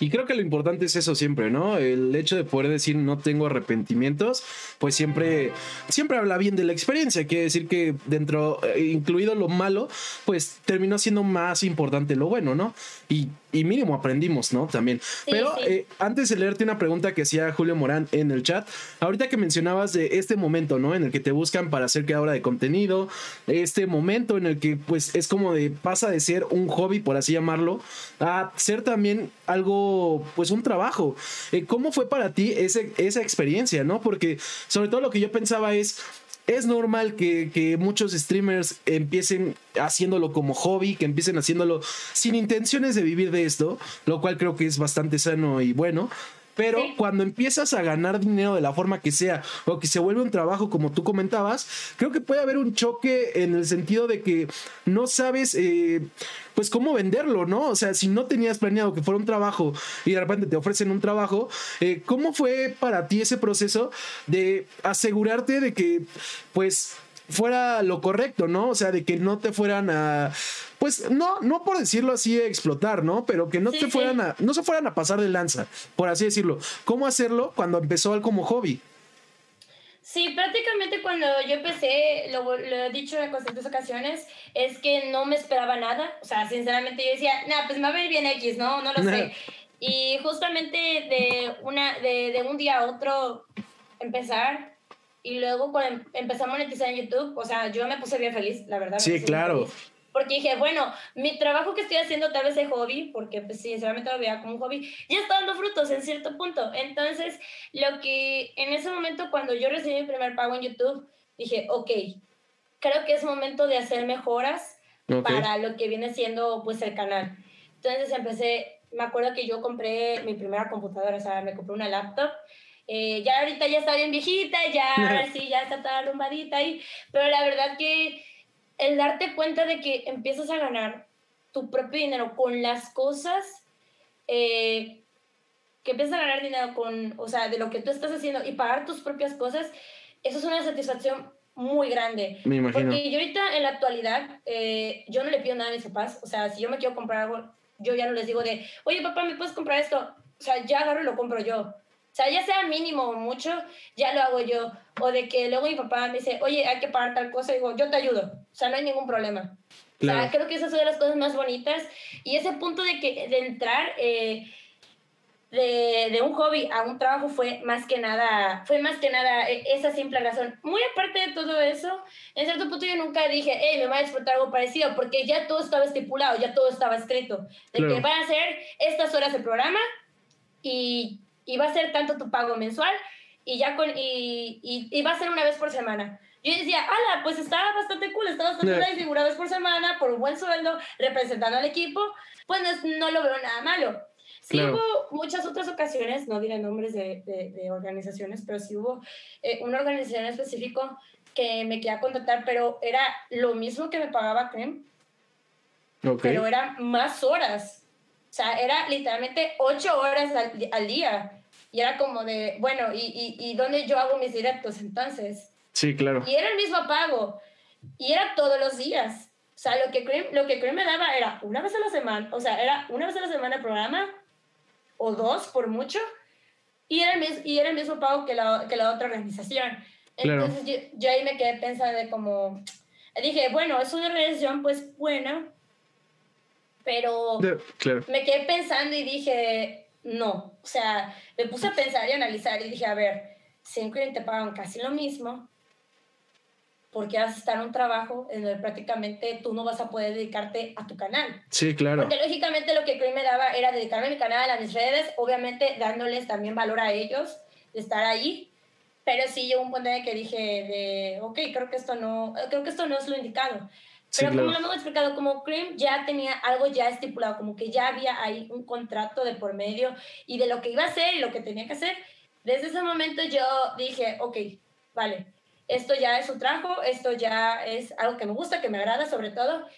Y creo que lo importante es eso siempre, ¿no? El hecho de poder decir no tengo arrepentimientos, pues siempre, siempre habla bien de la experiencia. Quiere decir que dentro, eh, incluido lo malo, pues terminó siendo más importante lo bueno, ¿no? Y, y mínimo aprendimos, ¿no? También. Pero eh, antes de leerte una pregunta que hacía Julio Morán en el chat, ahorita que mencionabas de este momento, ¿no? En el que te buscan para ser creadora de contenido, este momento en el que pues es como de pasa de ser un hobby, por así llamarlo, a ser también algo, pues un trabajo. Eh, ¿Cómo fue para ti ese, esa experiencia, no? Porque sobre todo lo que yo pensaba es, es normal que, que, muchos streamers empiecen haciéndolo como hobby, que empiecen haciéndolo sin intenciones de vivir de esto, lo cual creo que es bastante sano y bueno. Pero cuando empiezas a ganar dinero de la forma que sea o que se vuelve un trabajo como tú comentabas, creo que puede haber un choque en el sentido de que no sabes, eh, pues, cómo venderlo, ¿no? O sea, si no tenías planeado que fuera un trabajo y de repente te ofrecen un trabajo, eh, ¿cómo fue para ti ese proceso de asegurarte de que, pues, fuera lo correcto, ¿no? O sea, de que no te fueran a, pues no, no por decirlo así, explotar, ¿no? Pero que no te fueran a, no se fueran a pasar de lanza, por así decirlo. ¿Cómo hacerlo cuando empezó como hobby? Sí, prácticamente cuando yo empecé, lo, he dicho en constantes ocasiones, es que no me esperaba nada. O sea, sinceramente yo decía, nah, pues me va a ver bien X, ¿no? No lo sé. Y justamente de, una, de, de un día a otro empezar y luego cuando em, empecé a monetizar en YouTube, o sea, yo me puse bien feliz, la verdad. Sí, claro. Porque dije, bueno, mi trabajo que estoy haciendo tal vez de hobby, porque pues sinceramente lo veía como un hobby, ya está dando frutos en cierto punto. Entonces, lo que en ese momento cuando yo recibí mi primer pago en YouTube, dije, ok, creo que es momento de hacer mejoras para lo que viene siendo pues el canal. Entonces empecé, me acuerdo que yo compré mi primera computadora, o sea, me compré una laptop eh, ya ahorita ya está bien viejita, ya sí, ya está toda rumbadita ahí, pero la verdad que el darte cuenta de que empiezas a ganar tu propio dinero con las cosas, eh, que empiezas a ganar dinero con, o sea, de lo que tú estás haciendo y pagar tus propias cosas, eso es una satisfacción muy grande. Me imagino. Porque yo ahorita en la actualidad, eh, yo no le pido nada a mis papás, o sea, si yo me quiero comprar algo, yo ya no les digo de, oye papá, ¿me puedes comprar esto? O sea, ya agarro y lo compro yo. O sea, ya sea mínimo o mucho, ya lo hago yo. O de que luego mi papá me dice, oye, hay que pagar tal cosa, y digo, yo te ayudo. O sea, no hay ningún problema. O sea, creo que esas son de las cosas más bonitas. Y ese punto de, que, de entrar eh, de, de, un hobby a un trabajo fue más que nada, fue más que nada e, esa simple razón. Muy aparte de todo eso, en cierto punto yo nunca dije, hey, me voy a disfrutar algo parecido, porque ya todo estaba estipulado, ya todo estaba escrito. De que van a ser estas horas de programa y y va a ser tanto tu pago mensual y ya con y, y, va a ser una vez por semana. Yo decía, ala, pues está bastante cool, está bastante yeah. nice, una vez por semana, por un buen sueldo, representando al equipo, pues no, lo veo nada malo. Sí hubo muchas otras ocasiones, no diré nombres de, de, organizaciones, pero sí hubo eh, una organización específica que me quería contactar, pero era lo mismo que me pagaba Creme, pero era más horas. O sea, era literalmente ocho horas al, al día. Y era como de, bueno, ¿y, y, y dónde yo hago mis directos entonces? Sí, claro. Y era el mismo pago. Y era todos los días. O sea, lo que Cream, lo que Cream me daba era una vez a la semana, o sea, era una vez a la semana el programa, o dos por mucho, y era el, mis, y era el mismo pago que la, que la otra organización. Entonces yo, yo, ahí me quedé pensando de como, dije, bueno, es una organización pues buena, pero claro. me quedé pensando y dije, no. O sea, me puse a pensar y analizar y dije, a ver, si en Cream te pagan casi lo mismo, porque vas a estar en un trabajo en donde prácticamente tú no vas a poder dedicarte a tu canal. Sí, claro. Porque lógicamente lo que Cream me daba era dedicarme a mi canal, a mis redes, obviamente dándoles también valor a ellos, de estar ahí. Pero sí llegó un punto en que dije de, ok, creo que esto no, creo que esto no es lo indicado. Pero como lo hemos explicado, como Cream ya tenía algo ya estipulado, como que ya había ahí un contrato de por medio y de lo que iba a hacer y lo que tenía que hacer, desde ese momento yo dije, ok, vale, esto ya es un trabajo, esto ya es algo que me gusta, que me agrada sobre todo,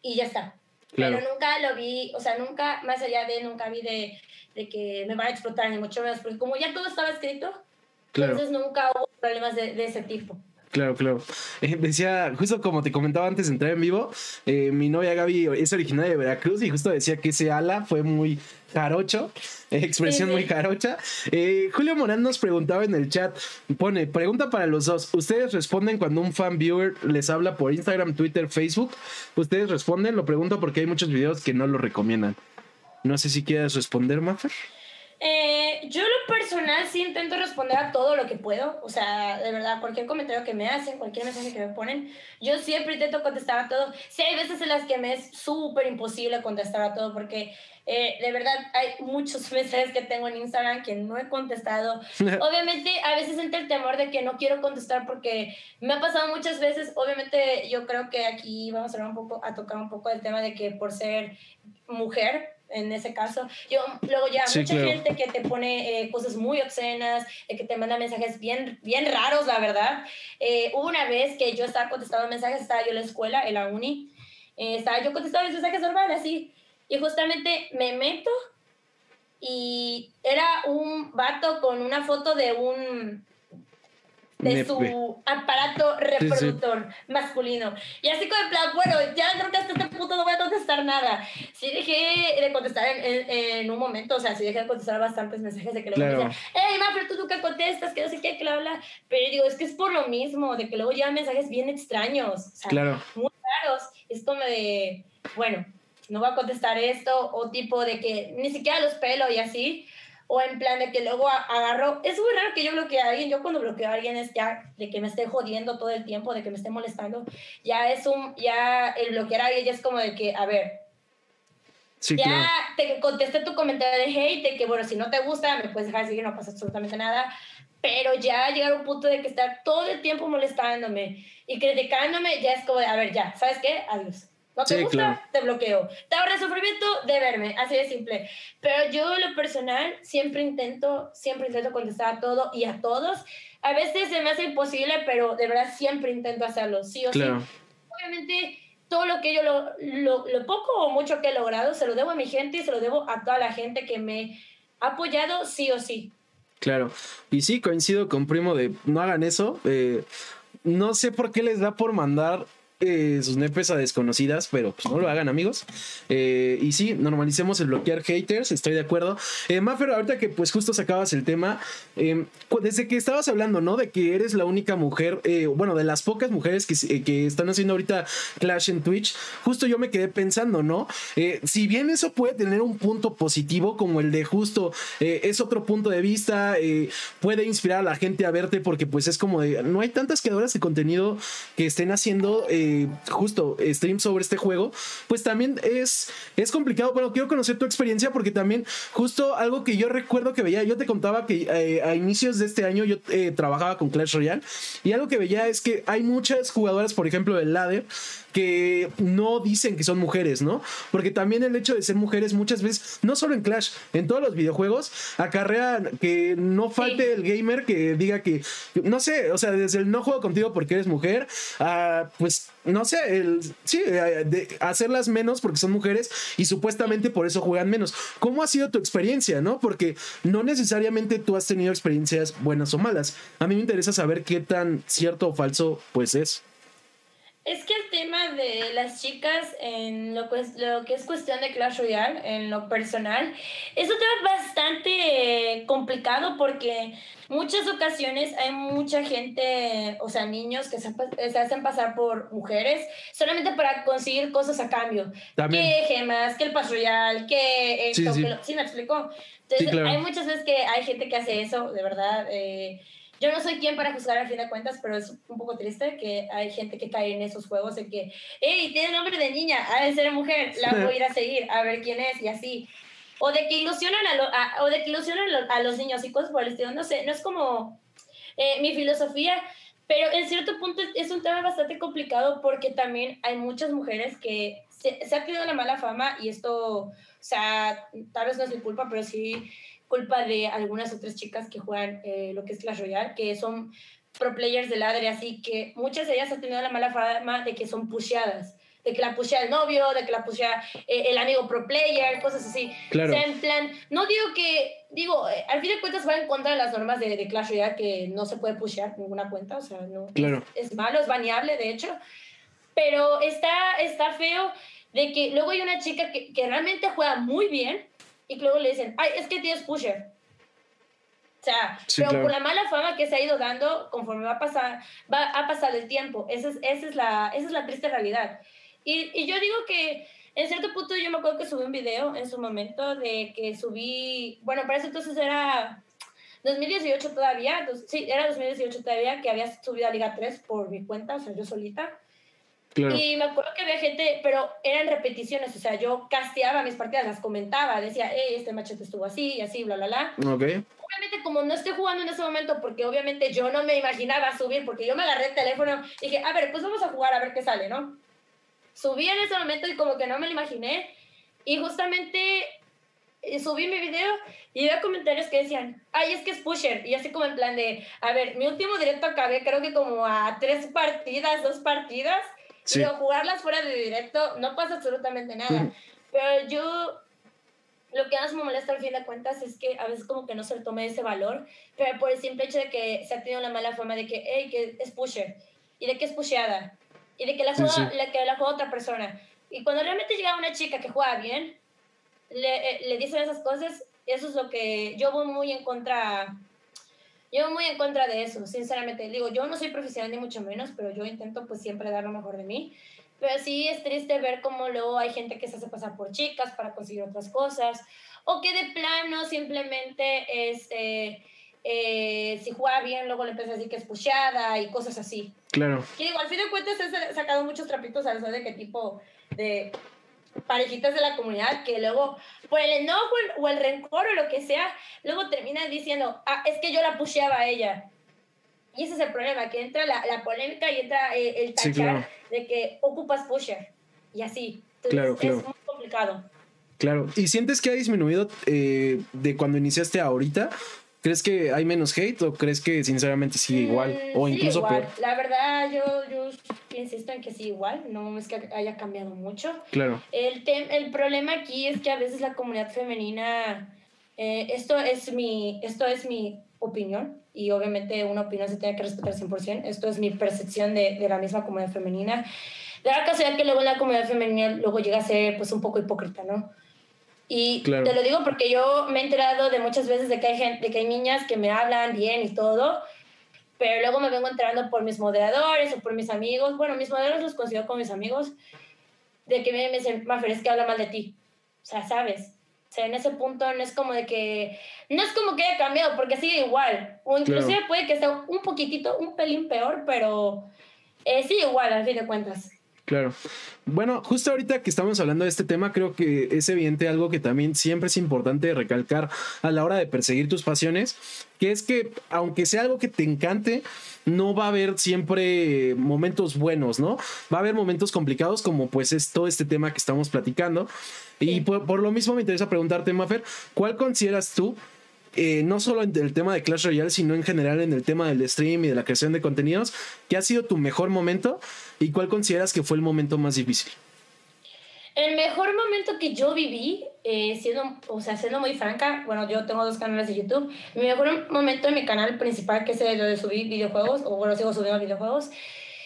y ya está. Pero nunca lo vi, o sea, nunca, más allá de, nunca vi de, de que me van a explotar ni mucho menos, porque como ya todo estaba escrito, entonces nunca hubo problemas de, de ese tipo. Claro, claro. Eh, decía, justo como te comentaba antes de entrar en vivo, eh, mi novia Gaby es originaria de Veracruz y justo decía que ese ala fue muy jarocho, expresión muy jarocha. Eh, Julio Morán nos preguntaba en el chat, pone, pregunta para los dos, ¿ustedes responden cuando un fan viewer les habla por Instagram, Twitter, Facebook? ¿Ustedes responden? Lo pregunto porque hay muchos videos que no lo recomiendan. No sé si quieres responder, Maffer. Eh, yo lo personal sí intento responder a todo lo que puedo, o sea, de verdad, cualquier comentario que me hacen, cualquier mensaje que me ponen, yo siempre intento contestar a todo. Sí, hay veces en las que me es súper imposible contestar a todo porque eh, de verdad hay muchos mensajes que tengo en Instagram que no he contestado. obviamente, a veces entra el temor de que no quiero contestar porque me ha pasado muchas veces, obviamente yo creo que aquí vamos a, hablar un poco, a tocar un poco el tema de que por ser mujer, en ese caso. Yo, luego ya, mucha gente que te pone eh, cosas muy obscenas, eh, que te manda mensajes bien, bien raros, la verdad. Eh, hubo una vez que yo estaba contestando mensajes, estaba yo en la escuela, en la uni, estaba yo contestando mensajes normales, así, y justamente me meto y era un vato con una foto de un de su aparato reproductor masculino. Y así como en plan, bueno, ya creo que hasta este punto no voy a contestar nada. Sí dejé de contestar en, en, un momento, o sea, sí dejé de contestar bastantes mensajes de que luego claro. me decían, hey, ma, pero tú nunca contestas, que no sé qué, que la habla. Pero digo, es que es por lo mismo, de que luego llegan mensajes bien extraños, o sea, claro. muy raros. Es como de, bueno, no voy a contestar esto, o tipo de que ni siquiera los pelo y así o en plan de que luego agarro, es muy raro que yo bloquee a alguien, yo cuando bloqueo a alguien es ya de que me esté jodiendo todo el tiempo, de que me esté molestando, ya es un, ya el bloquear a alguien ya es como de que, a ver, ya te contesté tu comentario de hate, de que bueno, si no te gusta, me puedes dejar de seguir, no pasa absolutamente nada, pero ya llegar a un punto de que estar todo el tiempo molestándome y criticándome, ya es como de, a ver, ya, ¿sabes qué? Adiós. No te gusta, te bloqueo. Te ahorra sufrimiento de verme, así de simple. Pero yo, lo personal, siempre intento, siempre intento contestar a todo y a todos. A veces se me hace imposible, pero de verdad siempre intento hacerlo, sí o sí. Obviamente, todo lo que yo, lo, lo, lo, poco o mucho que he logrado, se lo debo a mi gente y se lo debo a toda la gente que me ha apoyado, sí o sí. Claro. Y sí, coincido con Primo de no hagan eso. Eh, no sé por qué les da por mandar eh, sus nepes a desconocidas, pero pues no lo hagan, amigos. Eh, y sí, normalicemos el bloquear haters, estoy de acuerdo. Eh, Maffer, ahorita que pues justo sacabas el tema, em, desde que estabas hablando, ¿no? De que eres la única mujer, eh, bueno, de las pocas mujeres que, que, están haciendo ahorita Clash en Twitch, justo yo me quedé pensando, ¿no? si bien eso puede tener un punto positivo, como el de justo, es otro punto de vista, puede inspirar a la gente a verte, porque pues es como de, no hay tantas creadoras de contenido que estén haciendo justo stream sobre este juego, pues también es, es complicado. Bueno, quiero conocer tu experiencia porque también justo algo que yo recuerdo que veía, yo te contaba que eh, a inicios de este año yo eh, trabajaba con Clash Royale y algo que veía es que hay muchas jugadoras, por ejemplo, del ladder, que no dicen que son mujeres, ¿no? Porque también el hecho de ser mujeres muchas veces, no solo en Clash, en todos los videojuegos, acarrea que no falte el gamer que diga que, no sé, o sea, desde el no juego contigo porque eres mujer, a, pues, no sé, el, sí, de hacerlas menos porque son mujeres y supuestamente por eso juegan menos. ¿Cómo ha sido tu experiencia, no? Porque no necesariamente tú has tenido experiencias buenas o malas. A mí me interesa saber qué tan cierto o falso, pues es. Es que el tema de las chicas en lo, lo que es cuestión de Clash Royale, en lo personal, es un tema bastante complicado porque muchas ocasiones hay mucha gente, o sea, niños que se, se hacen pasar por mujeres solamente para conseguir cosas a cambio. Que gemas, que el Pass Royale, que esto, sí, que lo, ¿sí me explicó? Hay muchas veces que hay gente que hace eso, de verdad. Eh, yo no soy quien para juzgar al fin de cuentas, pero es un poco triste que hay gente que cae en esos juegos de que, hey, tiene nombre de niña, ha de ser mujer, la voy a ir a seguir, a ver quién es y así. O de que ilusionan a, o de que ilusionan a los niños y cosas por el estilo. No sé, no es como eh, mi filosofía, pero en cierto punto es un tema bastante complicado porque también hay muchas mujeres que se, se ha tenido la mala fama y esto, o sea, tal vez no es mi culpa, pero sí culpa de algunas otras chicas que juegan eh, lo que es Clash Royale, que son pro players de ladre, así que muchas de ellas han tenido la mala fama de que son pusheadas, de que la pushea el novio, de que la pushea eh, el amigo pro player, cosas así. Claro. O sea, en plan, no digo que, digo, eh, al fin de cuentas va en contra de las normas de, de Clash Royale que no se puede pushear ninguna cuenta, o sea, no. Claro. Es, malo, es baneable, de hecho. Pero está, está feo de que luego hay una chica que, que realmente juega muy bien y luego le dicen, ay, es que tienes pusher. O sea, pero por la mala fama que se ha ido dando conforme va a pasar, va a pasar el tiempo. Esa es, esa es, la, esa es la triste realidad. Y, y, yo digo que en cierto punto yo me acuerdo que subí un video en su momento de que subí, bueno, para eso entonces era 2018 todavía, sí, era 2018 todavía que había subido a Liga 3 por mi cuenta, o sea, yo solita. Y me acuerdo que había gente, pero eran repeticiones, o sea, yo casteaba mis partidas, las comentaba, decía, hey, este machete estuvo así y así, bla, bla, bla. Okay. Obviamente, como no estoy jugando en ese momento, porque obviamente yo no me imaginaba subir, porque yo me agarré el teléfono y dije, a ver, pues vamos a jugar a ver qué sale, ¿no? Subí en ese momento y como que no me lo imaginé. Y justamente eh, subí mi video y había comentarios que decían, ay, es que es pusher. Y así como en plan de, a ver, mi último directo acabé creo que como a tres partidas, dos partidas. Sí. jugarlas fuera de directo no pasa absolutamente nada. Pero yo, lo que más me molesta al fin de cuentas es que a veces como que no se le tome ese valor, pero por el simple hecho de que se ha tenido la mala forma de que, hey, que es pusher, y de que es pusheada, y de que la juega, La, que la juega otra persona. Y cuando realmente llega una chica que juega bien, le, eh, le dicen esas cosas, eso es lo que yo voy muy en contra yo muy en contra de eso, sinceramente. Digo, yo no soy profesional ni mucho menos, pero yo intento pues siempre dar lo mejor de mí. Pero sí es triste ver cómo luego hay gente que se hace pasar por chicas para conseguir otras cosas, o que de plano simplemente este, eh, si juega bien, luego le empieza a decir que es pusheada y cosas así. Claro. Que digo, al fin de cuentas he sacado muchos trapitos al sol de qué tipo de parejitas de la comunidad que luego, por el enojo o el rencor o lo que sea, luego terminan diciendo, ah, es que yo la pusheaba a ella. Y ese es el problema, que entra la, la polémica y entra eh, el tachar de que ocupas pusher. Y así. claro, claro. Es muy complicado. Claro. ¿Y sientes que ha disminuido eh, de cuando iniciaste ahorita? ¿Crees que hay menos hate o crees que sinceramente sigue igual? Mm, o incluso igual. peor. La verdad, yo, yo insisto en que sí igual, no es que haya cambiado mucho. Claro. El, el problema aquí es que a veces la comunidad femenina, eh, esto, es mi, esto es mi opinión y obviamente una opinión se tiene que respetar 100%, esto es mi percepción de, de la misma comunidad femenina. De la casualidad que luego la comunidad femenina luego llega a ser pues un poco hipócrita, ¿no? Y te lo digo porque yo me he enterado de muchas veces de que, hay gente, de que hay niñas que me hablan bien y todo, pero luego me vengo enterando por mis moderadores o por mis amigos. Bueno, mis moderadores los considero como mis amigos, de que me dicen, Mafer, que habla mal de ti. O sea, ¿sabes? O sea, en ese punto no es como de que, no es como que haya cambiado, porque sigue igual. O inclusive puede que esté un poquitito, un pelín peor, pero eh, sigue igual, al fin de cuentas. Claro. Bueno, justo ahorita que estamos hablando de este tema, creo que es evidente algo que también siempre es importante recalcar a la hora de perseguir tus pasiones, que es que aunque sea algo que te encante, no va a haber siempre momentos buenos, ¿no? Va a haber momentos complicados como pues es todo este tema que estamos platicando. Y por, por, lo mismo me interesa preguntarte, Mafer, ¿cuál consideras tú eh, no solo en el tema de Clash Royale, sino en general en el tema del stream y de la creación de contenidos, ¿qué ha sido tu mejor momento y cuál consideras que fue el momento más difícil? El mejor momento que yo viví, eh, siendo, o sea, siendo muy franca, bueno, yo tengo dos canales de YouTube. Mi mejor momento en mi canal principal, que es el de subir videojuegos, o bueno, sigo subiendo videojuegos.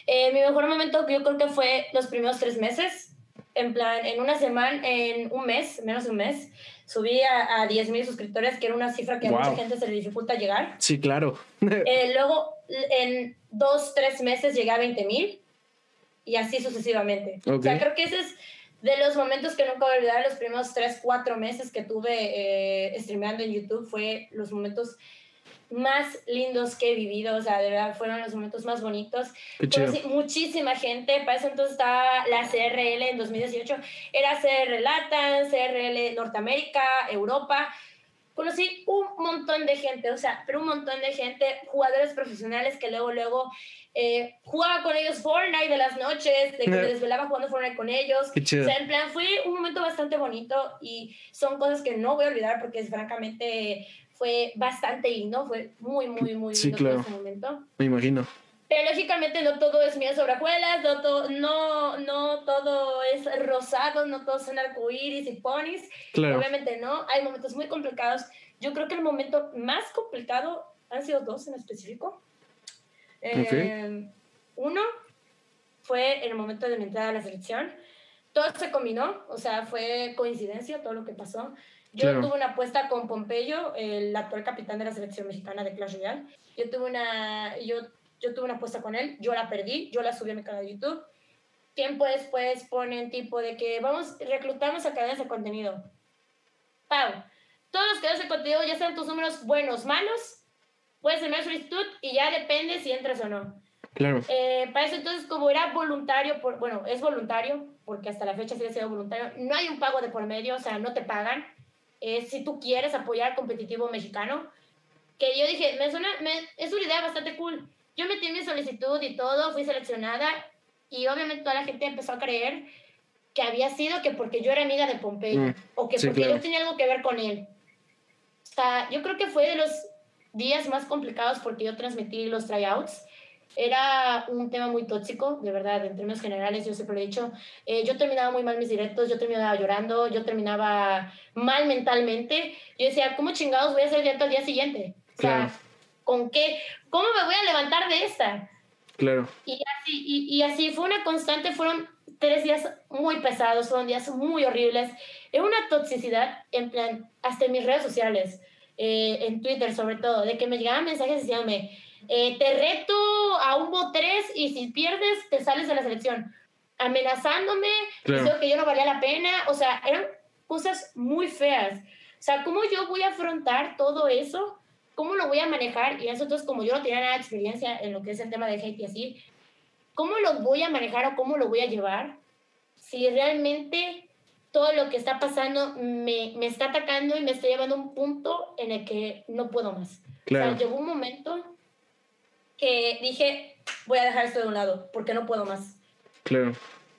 Eh, mi mejor momento, yo creo que fue los primeros tres meses. En plan, en una semana, en un mes, menos de un mes, subí a, a 10.000 suscriptores, que era una cifra que a mucha gente se le dificulta llegar. Sí, claro. Eh, luego, en dos, tres meses llegué a 20.000 y así sucesivamente. O sea, creo que ese es de los momentos que nunca voy a olvidar, los primeros 3, 4 meses que tuve eh, streameando en YouTube, fue los momentos más lindos que he vivido, o sea, de verdad fueron los momentos más bonitos. Conocí muchísima gente, para eso entonces estaba la CRL en 2018, era CR Latam, CRL Norteamérica, Europa. Conocí un montón de gente, o sea, pero un montón de gente, jugadores profesionales que luego, luego eh, jugaba con ellos Fortnite de las noches, de que me desvelaba jugando Fortnite con ellos. O sea, en plan, fue un momento bastante bonito y son cosas que no voy a olvidar porque es francamente fue bastante lindo, fue muy, muy, muy lindo claro. ese momento. Me imagino. Pero lógicamente no todo es miel sobre hojuelas, no, todo, no, no todo es rosado, no todo son arcoíris y ponis. Claro. Obviamente no, hay momentos muy complicados. Yo creo que el momento más complicado han sido dos en específico. Eh, uno fue en el momento de mi entrada a la selección. Todo se combinó, o sea, fue coincidencia todo lo que pasó. Yo tuve una apuesta con Pompeyo, el actual capitán de la selección mexicana de Clash Royale. Yo tuve una, yo, yo tuve una apuesta con él, yo la perdí, yo la subí a mi canal de YouTube. Tiempo después ponen tipo de que vamos, reclutamos a cadenas de contenido. Pau, todos los cadenas de contenido ya saben tus números buenos, malos, puedes enviar solicitud y ya depende si entras o no. Claro. Eh, para eso entonces como era voluntario, por, bueno, es voluntario, porque hasta la fecha sigue siendo voluntario, no hay un pago de por medio, o sea, no te pagan es si tú quieres apoyar al competitivo mexicano. Que yo dije, me suena, me, es una idea bastante cool. Yo metí mi solicitud y todo, fui seleccionada y obviamente toda la gente empezó a creer que había sido que porque yo era amiga de Pompeyo mm, o que porque yo tenía algo que ver con él. O sea, yo creo que fue de los días más complicados porque yo transmití los tryouts era un tema muy tóxico, de verdad, en términos generales, yo siempre lo he dicho. Eh, yo terminaba muy mal mis directos, yo terminaba llorando, yo terminaba mal mentalmente. Yo decía, ¿cómo chingados voy a hacer directo al día siguiente? O sea, ¿con qué? ¿Cómo me voy a levantar de esta? Claro. Y así, y, y así fue una constante, fueron tres días muy pesados, fueron días muy horribles. Es una toxicidad, en plan, hasta en mis redes sociales, eh, en Twitter sobre todo, de que me llegaban mensajes diciéndome, eh, te reto a un bot 3 y si pierdes te sales de la selección. Amenazándome, diciendo que yo no valía la pena, o sea, eran cosas muy feas. O sea, ¿cómo yo voy a afrontar todo eso? ¿Cómo lo voy a manejar? Y eso entonces, como yo no tenía nada de experiencia en lo que es el tema de hate y así, ¿cómo lo voy a manejar o cómo lo voy a llevar? Si realmente todo lo que está pasando me, me está atacando y me está llevando a un punto en el que no puedo más. O sea, llegó un momento que dije, voy a dejar esto de un lado, porque no puedo más. Claro.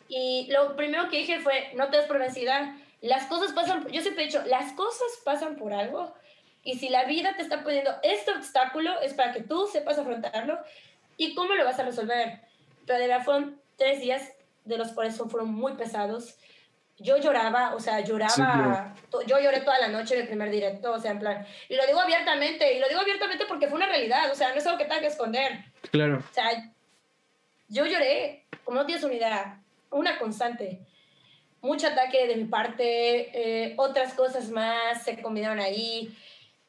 Y lo primero que dije fue, no te des por vencida, las cosas pasan, yo siempre he dicho, las cosas pasan por algo, y si la vida te está poniendo este obstáculo, es para que tú sepas afrontarlo y cómo lo vas a resolver. Pero de verdad fueron tres días de los cuales fueron muy pesados yo lloraba, o sea, lloraba, yo lloré toda la noche en el primer directo, o sea, en plan, y lo digo abiertamente, y lo digo abiertamente porque fue una realidad, o sea, no es algo que tenga que esconder. Claro. O sea, yo lloré, como no tienes unidad, una constante. Mucho ataque de mi parte, eh, otras cosas más se combinaron ahí.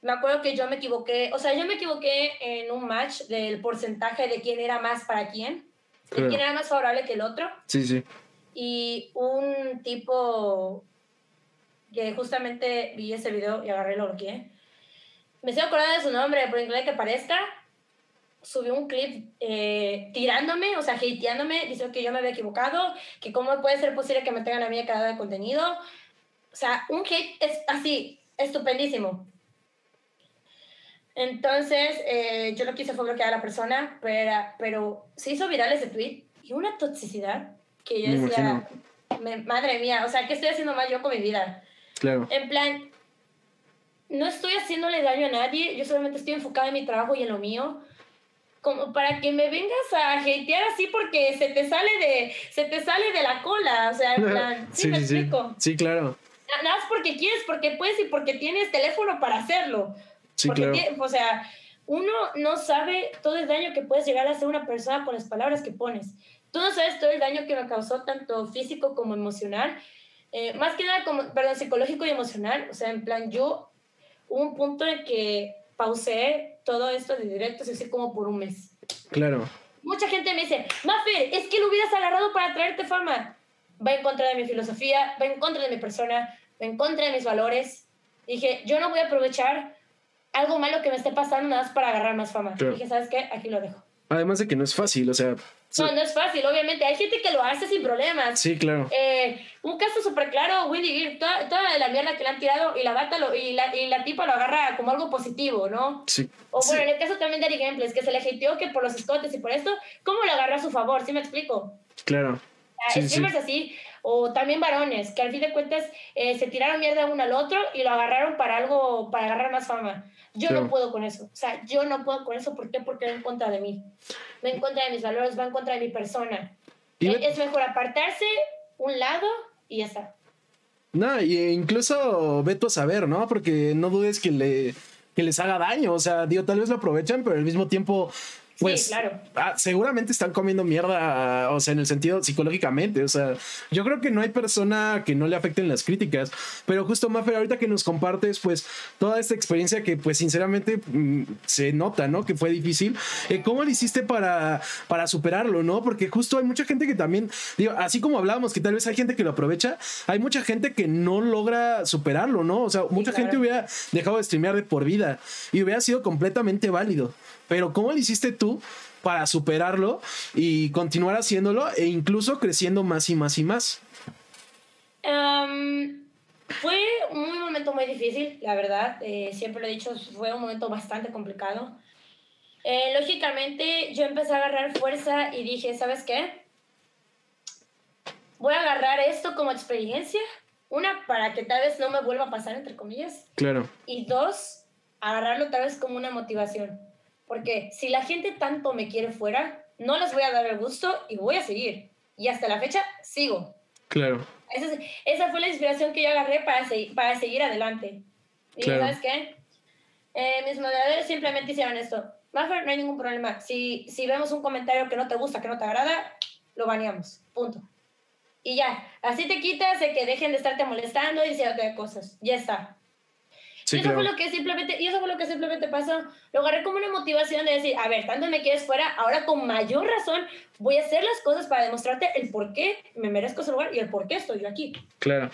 Me acuerdo que yo me equivoqué, o sea, yo me equivoqué en un match del porcentaje de quién era más para quién, de quién era más favorable que el otro. Sí, sí y un tipo que justamente vi ese video y agarré lo bloqueé. Me estoy acordando de su nombre, por inglés que parezca. Subió un clip eh, tirándome, o sea, hateándome, diciendo que yo me había equivocado, que cómo puede ser posible que me tengan a mí cada de contenido. O sea, un hate es así, estupendísimo. Entonces, eh, yo lo que hice fue bloquear a la persona, pero, pero se hizo viral ese tweet y una toxicidad que yo decía, madre mía, o sea, ¿qué estoy haciendo mal yo con mi vida? Claro. En plan, no estoy haciéndole daño a nadie, yo solamente estoy enfocada en mi trabajo y en lo mío. Como para que me vengas a hatear así porque se te sale de, se te sale de la cola, o sea, en plan, ¿sí, me explico? Sí, claro. Nada más porque quieres, porque puedes y porque tienes teléfono para hacerlo. Sí, claro. o sea, uno no sabe todo el daño que puedes llegar a hacer una persona con las palabras que pones. Tú no sabes todo el daño que me causó, tanto físico como emocional. Eh, más que nada, como, perdón, psicológico y emocional. O sea, en plan, yo hubo un punto en que pausé todo esto de directos, así como por un mes. Claro. Mucha gente me dice, Maffer, es que lo hubieras agarrado para traerte fama. va en contra de mi filosofía, va en contra de mi persona, va en contra de mis valores. Dije, yo no voy a aprovechar algo malo que me esté pasando nada más para agarrar más fama. Dije, ¿sabes qué? Aquí lo dejo. Además de que no es fácil, o sea... No, no es fácil, obviamente. Hay gente que lo hace sin problemas. Sí, claro. Eh, un caso súper claro, Wendy Gear, toda, toda, la mierda que le han tirado y la bata lo, y, la, y la tipa lo agarra como algo positivo, ¿no? Sí. O bueno, en el caso también de Eric Gameplays, que se le hateó que por los escotes y por esto, ¿cómo lo agarra a su favor? ¿Sí me explico? Claro. Sí, streamers así, o también varones, que al fin de cuentas eh, se tiraron mierda uno al otro y lo agarraron para algo, para agarrar más fama. Yo no puedo con eso. O sea, yo no puedo con eso. ¿Por qué? Porque en contra de mí. Va en contra de mis valores, va en contra de mi persona. Es mejor apartarse un lado y ya está. No, y incluso veto a saber, ¿no? Porque no dudes que, le, que les haga daño. O sea, digo, tal vez lo aprovechan, pero al mismo tiempo pues claro. Ah, seguramente están comiendo mierda, o sea, en el sentido psicológicamente, o sea, yo creo que no hay persona que no le afecten las críticas, pero justo Maffer, ahorita que nos compartes, pues, toda esta experiencia que, pues, sinceramente mm, se nota, ¿no? Que fue difícil, eh, ¿cómo lo hiciste para, para superarlo, ¿no? Porque justo hay mucha gente que también, digo, así como hablábamos, que tal vez hay gente que lo aprovecha, hay mucha gente que no logra superarlo, ¿no? O sea, mucha gente hubiera dejado de streamear de por vida y hubiera sido completamente válido. Pero ¿cómo lo hiciste tú para superarlo y continuar haciéndolo e incluso creciendo más y más y más? fue un momento muy difícil, la verdad. Eh, siempre lo he dicho, fue un momento bastante complicado. Eh, lógicamente yo empecé a agarrar fuerza y dije, ¿sabes qué? Voy a agarrar esto como experiencia. Una, para que tal vez no me vuelva a pasar, entre comillas. Claro. Y dos, agarrarlo tal vez como una motivación. Porque si la gente tanto me quiere fuera, no les voy a dar el gusto y voy a seguir. Y hasta la fecha sigo. Claro. Esa, esa fue la inspiración que yo agarré para, para seguir adelante. Y ¿sabes qué? Eh, mis moderadores simplemente hicieron esto. Maffer, no hay ningún problema. Si, si vemos un comentario que no te gusta, que no te agrada, lo baneamos. Punto. Y ya, así te quitas de que dejen de estarte molestando y diciéndote cosas. Ya está y, eso fue lo que simplemente, y eso fue lo que simplemente pasó. Lo agarré como una motivación de decir, a ver, tanto me quieres fuera, ahora con mayor razón voy a hacer las cosas para demostrarte el por qué me merezco ese lugar y el por qué estoy yo aquí. Claro.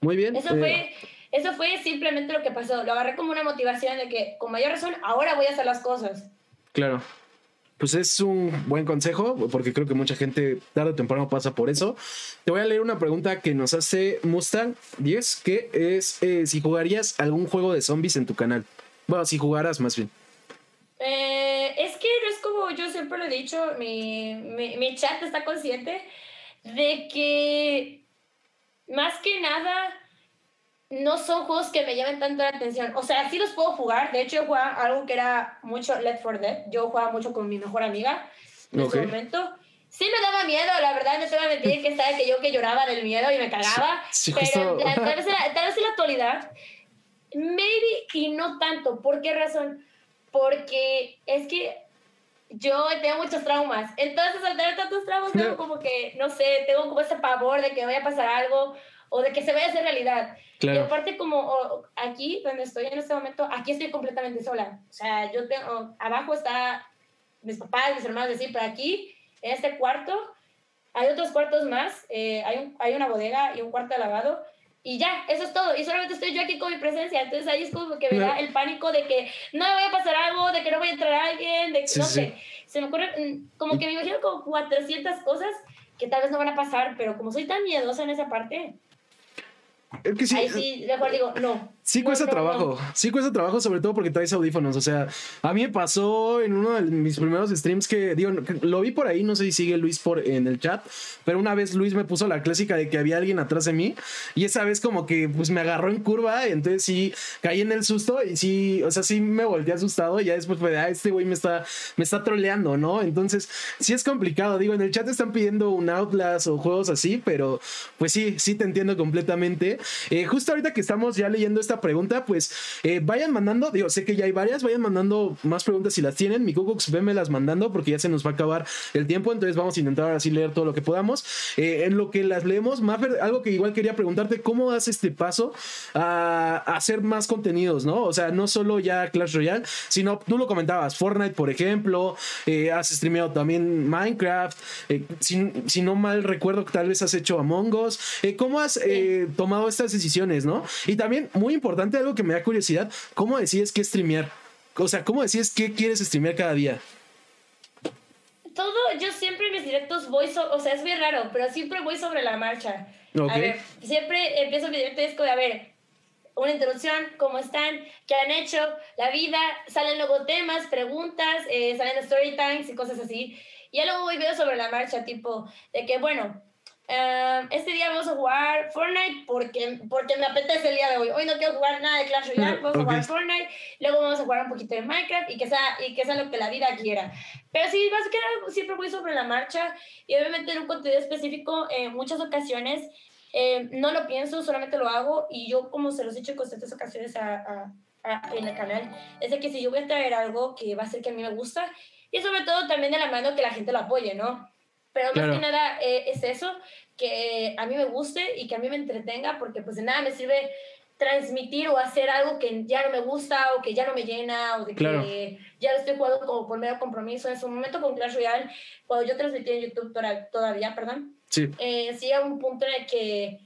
Muy bien. Eso, fue, eh, eso fue simplemente lo que pasó. Lo agarré como una motivación de que con mayor razón ahora voy a hacer las cosas. Claro pues es un buen consejo, porque creo que mucha gente tarde o temprano pasa por eso. Te voy a leer una pregunta que nos hace Mustang 10, que es eh, si jugarías algún juego de zombies en tu canal. Bueno, si jugaras más bien. Eh, es que no es como yo siempre lo he dicho, mi, mi, mi chat está consciente de que más que nada no son juegos que me llamen tanto la atención. O sea, sí los puedo jugar. De hecho, yo jugaba algo que era mucho Let for Dead. Yo jugaba mucho con mi mejor amiga en ese momento. Sí me daba miedo, la verdad, no te voy a mentir que estaba que yo que lloraba del miedo y me cagaba. pero tal, vez en la, en la actualidad, maybe y no tanto. ¿Por qué razón? Porque es que yo tengo muchos traumas. Entonces, al tener tantos traumas, tengo como que, no sé, tengo como ese pavor de que vaya a pasar algo o de que se vaya a hacer realidad. Y aparte como aquí donde estoy en este momento, aquí estoy completamente sola. O sea, yo tengo, abajo está mis papás, mis hermanos, decir, pero aquí, en este cuarto, hay otros cuartos más, eh, hay, un, hay una bodega y un cuarto de lavado. Y ya, eso es todo. Y solamente estoy yo aquí con mi presencia. Entonces ahí es como que me da el pánico de que no me vaya a pasar algo, de que no vaya a entrar alguien, de que no sé. Se me ocurre, mm, como que me imagino como 400 cosas que tal vez no van a pasar, pero como soy tan miedosa en esa parte, es que sí. Ahí sí, mejor digo, no. Sí cuesta trabajo, sí cuesta trabajo, sobre todo porque traes audífonos. O sea, a mí me pasó en uno de mis primeros streams que, digo, lo vi por ahí, no sé si sigue Luis por en el chat, pero una vez Luis me puso la clásica de que había alguien atrás de mí y esa vez como que pues me agarró en curva y entonces sí caí en el susto y sí, o sea, sí me volteé asustado y ya después fue de, ah, este güey me está, me está troleando, ¿no? Entonces sí es complicado, digo, en el chat están pidiendo un Outlast o juegos así, pero pues sí, sí te entiendo completamente. Eh, justo ahorita que estamos ya leyendo esta pregunta, pues eh, vayan mandando, digo, sé que ya hay varias, vayan mandando más preguntas si las tienen. Mi Cooks, venme las mandando porque ya se nos va a acabar el tiempo, entonces vamos a intentar así leer todo lo que podamos. Eh, en lo que las leemos, Maffer, algo que igual quería preguntarte, ¿cómo das este paso a, hacer más contenidos, no? O sea, no solo ya Clash Royale, sino tú lo comentabas, Fortnite, por ejemplo, eh, has streameado también Minecraft, si, si, no mal recuerdo, tal vez has hecho Among Us. ¿Cómo has tomado estas decisiones, no? Y también, muy importante, algo que me da curiosidad, ¿cómo decides qué streamear? O sea, ¿cómo decides qué quieres streamear cada día? Todo, yo siempre en mis directos voy, o sea, es muy raro, pero siempre voy sobre la marcha. A ver, siempre empiezo mi directo es como, a ver, una introducción, cómo están, qué han hecho, la vida, salen luego temas, preguntas, eh, salen story times y cosas así. Y ya luego voy viendo sobre la marcha, tipo, de que, bueno, Em, este día vamos a jugar Fortnite porque, porque me apetece el día de hoy. Hoy no quiero jugar nada de Clash Royale, vamos a jugar Fortnite, luego vamos a jugar un poquito de Minecraft y que sea, y que sea lo que la vida quiera. Pero sí, básicamente siempre voy sobre la marcha y obviamente en un contenido específico en muchas ocasiones eh, no lo pienso, solamente lo hago y yo como se los he dicho en constantes ocasiones a, a, en el canal, es de que si yo voy a traer algo que va a ser que a mí me gusta y sobre todo también de la mano que la gente lo apoye, ¿no? Pero más que nada eh, es eso, que a mí me guste y que a mí me entretenga, porque pues de nada me sirve transmitir o hacer algo que ya no me gusta o que ya no me llena o de que ya lo estoy jugando como por medio compromiso. En su momento con Clash Royale, cuando yo transmití en YouTube todavía, perdón, sí. Eh, sí un punto en el que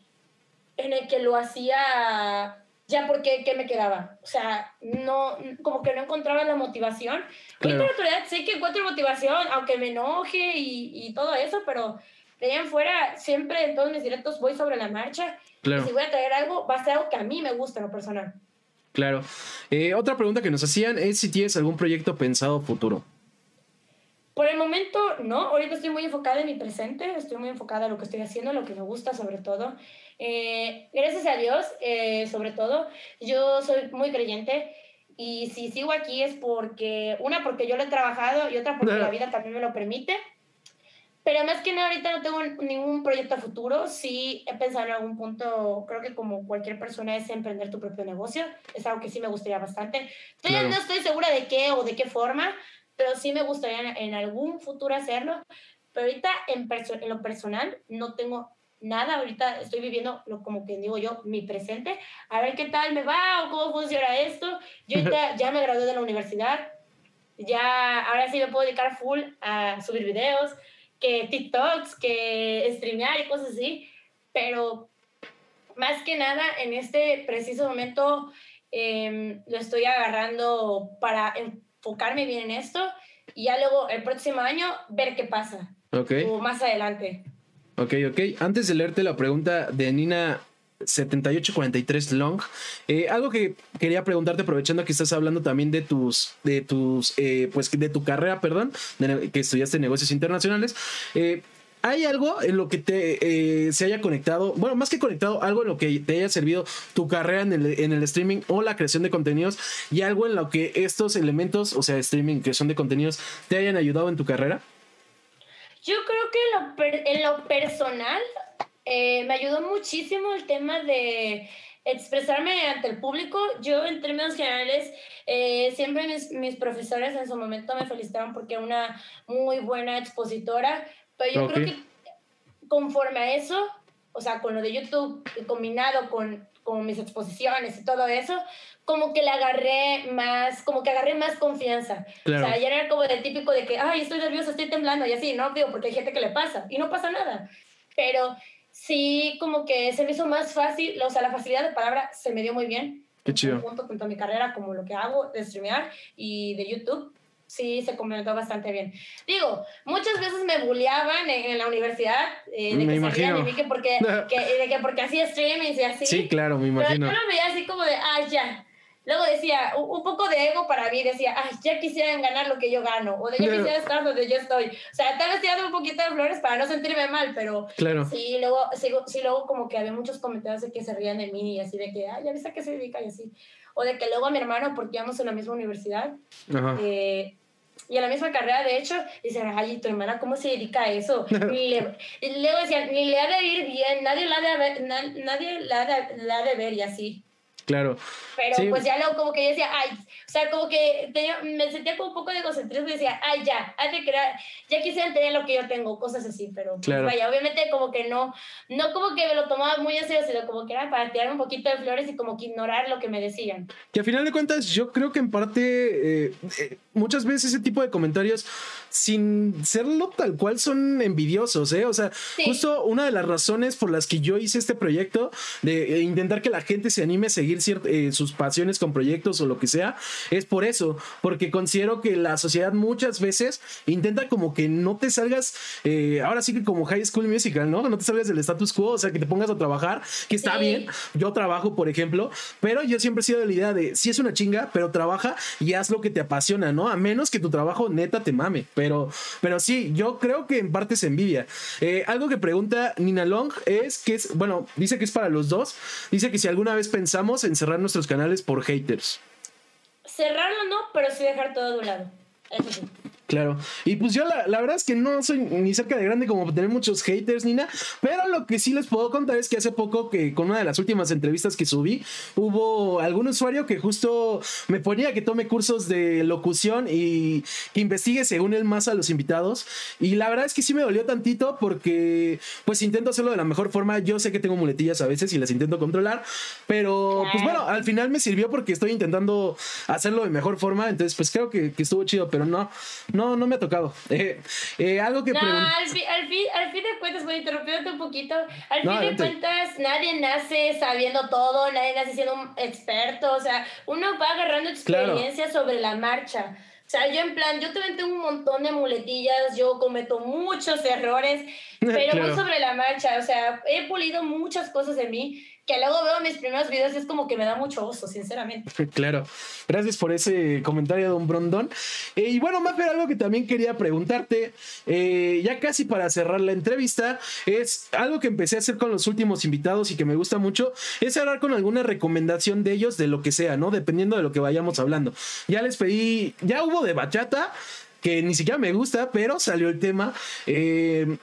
en el que lo hacía ya porque ¿qué me quedaba? O sea, no, como que no encontraba la motivación. Claro. Hoy por sé que encuentro motivación, aunque me enoje y, y todo eso, pero de ahí en fuera, siempre en todos mis directos voy sobre la marcha. Claro. Y si voy a traer algo, va a ser algo que a mí me gusta en lo personal. Claro. Eh, otra pregunta que nos hacían es si tienes algún proyecto pensado futuro. Por el momento, no. Ahorita estoy muy enfocada en mi presente, estoy muy enfocada en lo que estoy haciendo, lo que me gusta sobre todo. Eh, gracias a Dios, eh, sobre todo, yo soy muy creyente y si sigo aquí es porque, una, porque yo lo he trabajado y otra, porque la vida también me lo permite. Pero más que nada, ahorita no tengo ningún proyecto a futuro. Sí he pensado en algún punto, creo que como cualquier persona, es emprender tu propio negocio. Es algo que sí me gustaría bastante. Todavía no estoy segura de qué o de qué forma, pero sí me gustaría en, algún futuro hacerlo. Pero ahorita en, en lo personal no tengo nada, ahorita estoy viviendo lo, como que digo yo, mi presente, a ver qué tal me va o cómo funciona esto. Yo ahorita ya me gradué de la universidad, ya ahora sí me puedo dedicar full a subir videos, que TikToks, que streamear y cosas así, pero más que nada en este preciso momento em, lo estoy agarrando para enfocarme bien en esto y ya luego el próximo año ver qué pasa. O más adelante. Ok, ok. Antes de leerte la pregunta de Nina 7843 Long. Eh, algo que quería preguntarte, aprovechando que estás hablando también de tus, de tus, eh, pues de tu carrera, perdón, que estudiaste negocios internacionales. Eh, ¿Hay algo en lo que te se haya conectado, bueno, más que conectado, algo en lo que te haya servido tu carrera en el, en el streaming o la creación de contenidos y algo en lo que estos elementos, o sea, streaming, creación de contenidos, te hayan ayudado en tu carrera? Yo creo que en lo, personal eh, me ayudó muchísimo el tema de expresarme ante el público. Yo en términos generales, eh, siempre mis, mis, profesores en su momento me felicitaron porque era una muy buena expositora, pero yo creo que conforme a eso, o sea, con lo de YouTube combinado con, con mis exposiciones y todo eso, como que le agarré más, como que agarré más confianza. O sea, ya era como del típico de que, ay, estoy nerviosa, estoy temblando y así, ¿no? Digo, porque hay gente que le pasa y no pasa nada. Pero sí, como que se me hizo más fácil, o sea, la facilidad de palabra se me dio muy bien. Qué chido. Junto con mi carrera, como lo que hago de streamear y de YouTube, sí se complementó bastante bien. Digo, muchas veces me bulleaban en, la universidad eh, de me que imagino. de mí que porque, que, de que porque hacía streaming y así. Sí, claro, me imagino. Pero yo lo veía así como de, ah, ya, Luego decía, un, poco de ego para mí, decía, ay, ya quisieran ganar lo que yo gano, o de ya quisiera estar donde yo estoy. O sea, tal vez tirando un poquito de flores para no sentirme mal, pero claro. sí, luego, sí, sí, luego como que había muchos comentarios de que se rían de mí y así de que, ay, ya viste a qué se dedica y así. O de que luego a mi hermano, porque íbamos en la misma universidad, eh, y a la misma carrera, de hecho, dicen, ay, tu hermana, ¿cómo se dedica a eso? ni le, y luego decían, ni le ha de ir bien, nadie la ha de, ver, nadie la, de, la ha de ver y así. Claro. Pero pues ya luego como que yo decía, ay, o sea, como que me sentía como un poco de egocentrismo y decía, ay, ya, hay que crear, ya quisiera tener lo que yo tengo, cosas así, pero pues, vaya, obviamente como que no, no como que me lo tomaba muy en serio, sino como que era para tirar un poquito de flores y como que ignorar lo que me decían. Que a final de cuentas yo creo que en parte eh, eh, muchas veces ese tipo de comentarios sin serlo tal cual son envidiosos, ¿eh? O sea, justo una de las razones por las que yo hice este proyecto de intentar que la gente se anime a seguir eh, sus pasiones con proyectos o lo que sea, es por eso, porque considero que la sociedad muchas veces intenta como que no te salgas, eh, ahora sí que como High School Musical, ¿no? No te salgas del status quo, o sea, que te pongas a trabajar, que está bien, yo trabajo, por ejemplo, pero yo siempre he sido de la idea de, si es una chinga, pero trabaja y haz lo que te apasiona, ¿no? A menos que tu trabajo neta te mame, pero, pero sí, yo creo que en parte se envidia. Eh, algo que pregunta Nina Long es que es, bueno, dice que es para los dos, dice que si alguna vez pensamos encerrar nuestros canales por haters. Cerrarlo no, pero sí dejar todo de un lado. Eso sí. Claro. Y pues yo la, verdad es que no soy ni cerca de grande como tener muchos haters ni nada. Pero lo que sí les puedo contar es que hace poco que con una de las últimas entrevistas que subí, hubo algún usuario que justo me ponía que tome cursos de locución y que investigue según él más a los invitados. Y la verdad es que sí me dolió tantito porque pues intento hacerlo de la mejor forma. Yo sé que tengo muletillas a veces y las intento controlar. Pero pues bueno, al final me sirvió porque estoy intentando hacerlo de mejor forma. Entonces pues creo que, que estuvo chido. Pero no, no, no me ha tocado. Eh, eh, algo que no, al, fin, al, fin, al fin de cuentas, voy interrumpiéndote un poquito. Al fin de cuentas, nadie nace sabiendo todo, nadie nace siendo un experto. O sea, uno va agarrando experiencia sobre la marcha. O sea, yo en plan, yo también tengo un montón de muletillas, yo cometo muchos errores, pero voy sobre la marcha. O sea, he pulido muchas cosas de mí que luego veo mis primeros videos y es como que me da mucho oso, sinceramente. Claro. Gracias por ese comentario, don Brondón. Eh, y bueno, Mafer, algo que también quería preguntarte, eh, ya casi para cerrar la entrevista, es algo que empecé a hacer con los últimos invitados y que me gusta mucho, es hablar con alguna recomendación de ellos de lo que sea, ¿no? Dependiendo de lo que vayamos hablando. Ya les pedí, ya hubo de bachata, que ni siquiera me gusta, pero salió el tema. Eh,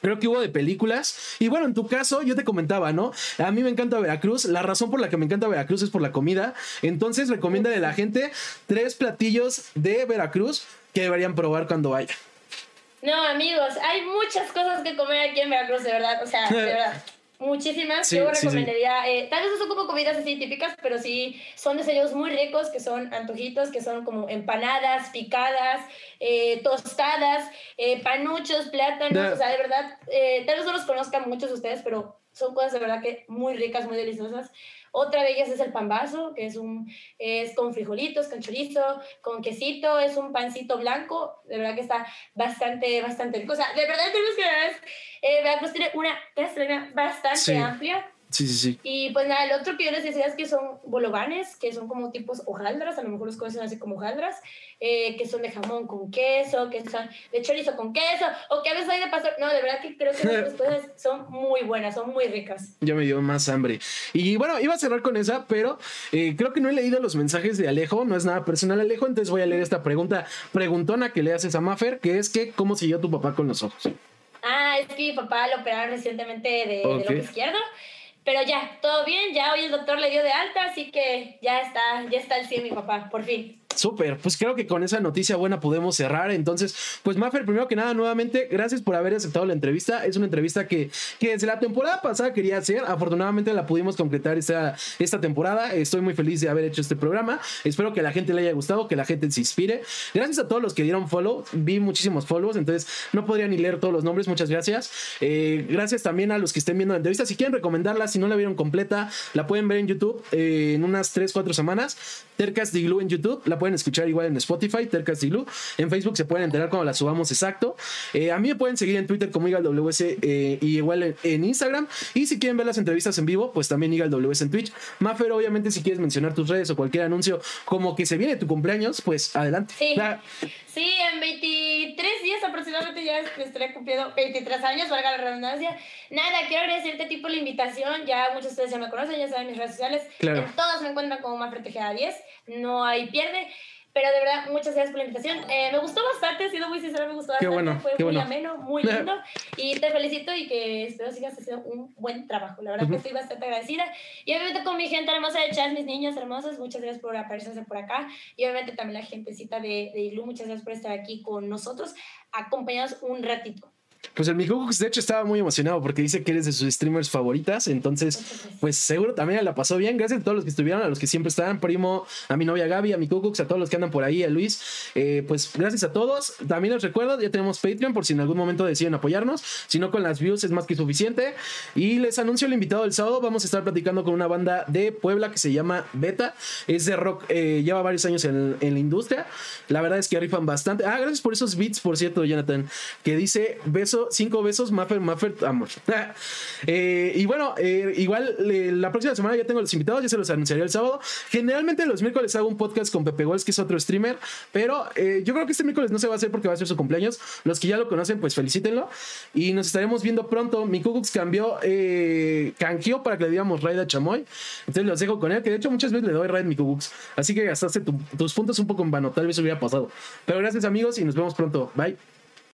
Creo que hubo de películas. Y bueno, en tu caso, yo te comentaba, ¿no? A mí me encanta Veracruz. La razón por la que me encanta Veracruz es por la comida. Entonces, recomienda de la gente tres platillos de Veracruz que deberían probar cuando vayan. No, amigos, hay muchas cosas que comer aquí en Veracruz, de verdad. O sea, de verdad muchísimas. Yo recomendaría, eh, tal vez no son como comidas así típicas, pero sí son desayunos muy ricos, que son antojitos, que son como empanadas, picadas, eh, tostadas, eh, panuchos, plátanos, o sea, de verdad, tal vez no los conozcan muchos de ustedes, pero son cosas de verdad que muy ricas, muy deliciosas. Otra de ellas es el pambazo, que es, un, es con frijolitos, con chorizo, con quesito, es un pancito blanco, de verdad que está bastante, bastante rico. O sea, de verdad tenemos que ver, eh, Veracruz tiene una gastronomía bastante amplia Sí, sí, sí. Y pues nada, el otro que yo les decía es que son bolovanes, que son como tipos hojaldras, a lo mejor los conocen así como hojaldras, eh, que son de jamón con queso, que son de chorizo con queso, o que a veces hay de pastor. No, de verdad que creo que las cosas son muy buenas, son muy ricas. Ya me dio más hambre. Y bueno, iba a cerrar con esa, pero eh, creo que no he leído los mensajes de Alejo, no es nada personal Alejo, entonces voy a leer esta pregunta preguntona que le haces a Maffer, que es que, ¿cómo siguió tu papá con los ojos? Ah, es que mi papá lo operaron recientemente de, de lo izquierdo. Pero ya, todo bien, ya hoy el doctor le dio de alta, así que ya está, ya está el 100 mi papá, por fin. Súper, pues creo que con esa noticia buena podemos cerrar. Entonces, pues Maffer, primero que nada, nuevamente, gracias por haber aceptado la entrevista. Es una entrevista que, que desde la temporada pasada quería hacer. Afortunadamente la pudimos concretar esta, esta temporada. Estoy muy feliz de haber hecho este programa. Espero que la gente le haya gustado, que la gente se inspire. Gracias a todos los que dieron follow. Vi muchísimos follows, entonces no podría ni leer todos los nombres. Muchas gracias. Eh, gracias también a los que estén viendo la entrevista. Si quieren recomendarla, si no la vieron completa, la pueden ver en YouTube eh, en unas 3, 4 semanas. Tercas de Glue en YouTube. La pueden escuchar igual en Spotify, Tercas Glue. En Facebook se pueden enterar cuando la subamos exacto. Eh, a mí me pueden seguir en Twitter como IgalWS eh, y igual en, Instagram. Y si quieren ver las entrevistas en vivo, pues también IgalWS en Twitch. Maffer, obviamente, si quieres mencionar tus redes o cualquier anuncio como que se viene tu cumpleaños, pues adelante. Sí, sí en 23 días aproximadamente ya estaré cumpliendo 23 años, valga la redundancia. Nada, quiero agradecerte tipo la invitación. Ya muchos de ustedes ya me conocen, ya saben mis redes sociales. En todas me encuentran como Maffer Tejeda 10 no hay pierde. Pero de verdad, muchas gracias por la invitación. Eh, me gustó bastante, sido muy sincera, me gustó bastante. bueno, Fue qué muy bueno. ameno, muy lindo. y te felicito y que espero sigas haciendo un buen trabajo. La verdad que estoy bastante agradecida. Y obviamente con mi gente hermosa de chat, mis niños hermosos, muchas gracias por aparecerse por acá. Y obviamente también la gentecita de, de Ilu, muchas gracias por estar aquí con nosotros, acompañados un ratito. Pues el Mikukux de hecho estaba muy emocionado porque dice que eres de sus streamers favoritas, entonces pues seguro también la pasó bien. Gracias a todos los que estuvieron, a los que siempre están, primo, a mi novia Gaby, a mi Cucux, a todos los que andan por ahí, a Luis. Eh, pues gracias a todos. También les recuerdo, ya tenemos Patreon por si en algún momento deciden apoyarnos. Si no, con las views es más que suficiente. Y les anuncio el invitado del sábado. Vamos a estar platicando con una banda de Puebla que se llama Beta. Es de rock, eh, lleva varios años en, en la industria. La verdad es que rifan bastante. Ah, gracias por esos beats, por cierto, Jonathan, que dice cinco besos, Maffer, Maffer, amor. Eh, y bueno, eh, igual eh, la próxima semana ya tengo los invitados, ya se los anunciaré el sábado. Generalmente los miércoles hago un podcast con Pepe Gols, que es otro streamer, pero eh, yo creo que este miércoles no se va a hacer porque va a ser su cumpleaños. Los que ya lo conocen, pues felicítenlo. Y nos estaremos viendo pronto. Mi Cucux cambió, canjeó para que le diéramos raid a Chamoy. Entonces los dejo con él, que de hecho muchas veces le doy raid a mi Cucux. Así que gastaste tu- tus puntos un poco en vano, tal vez hubiera pasado. Pero gracias amigos y nos vemos pronto. Bye.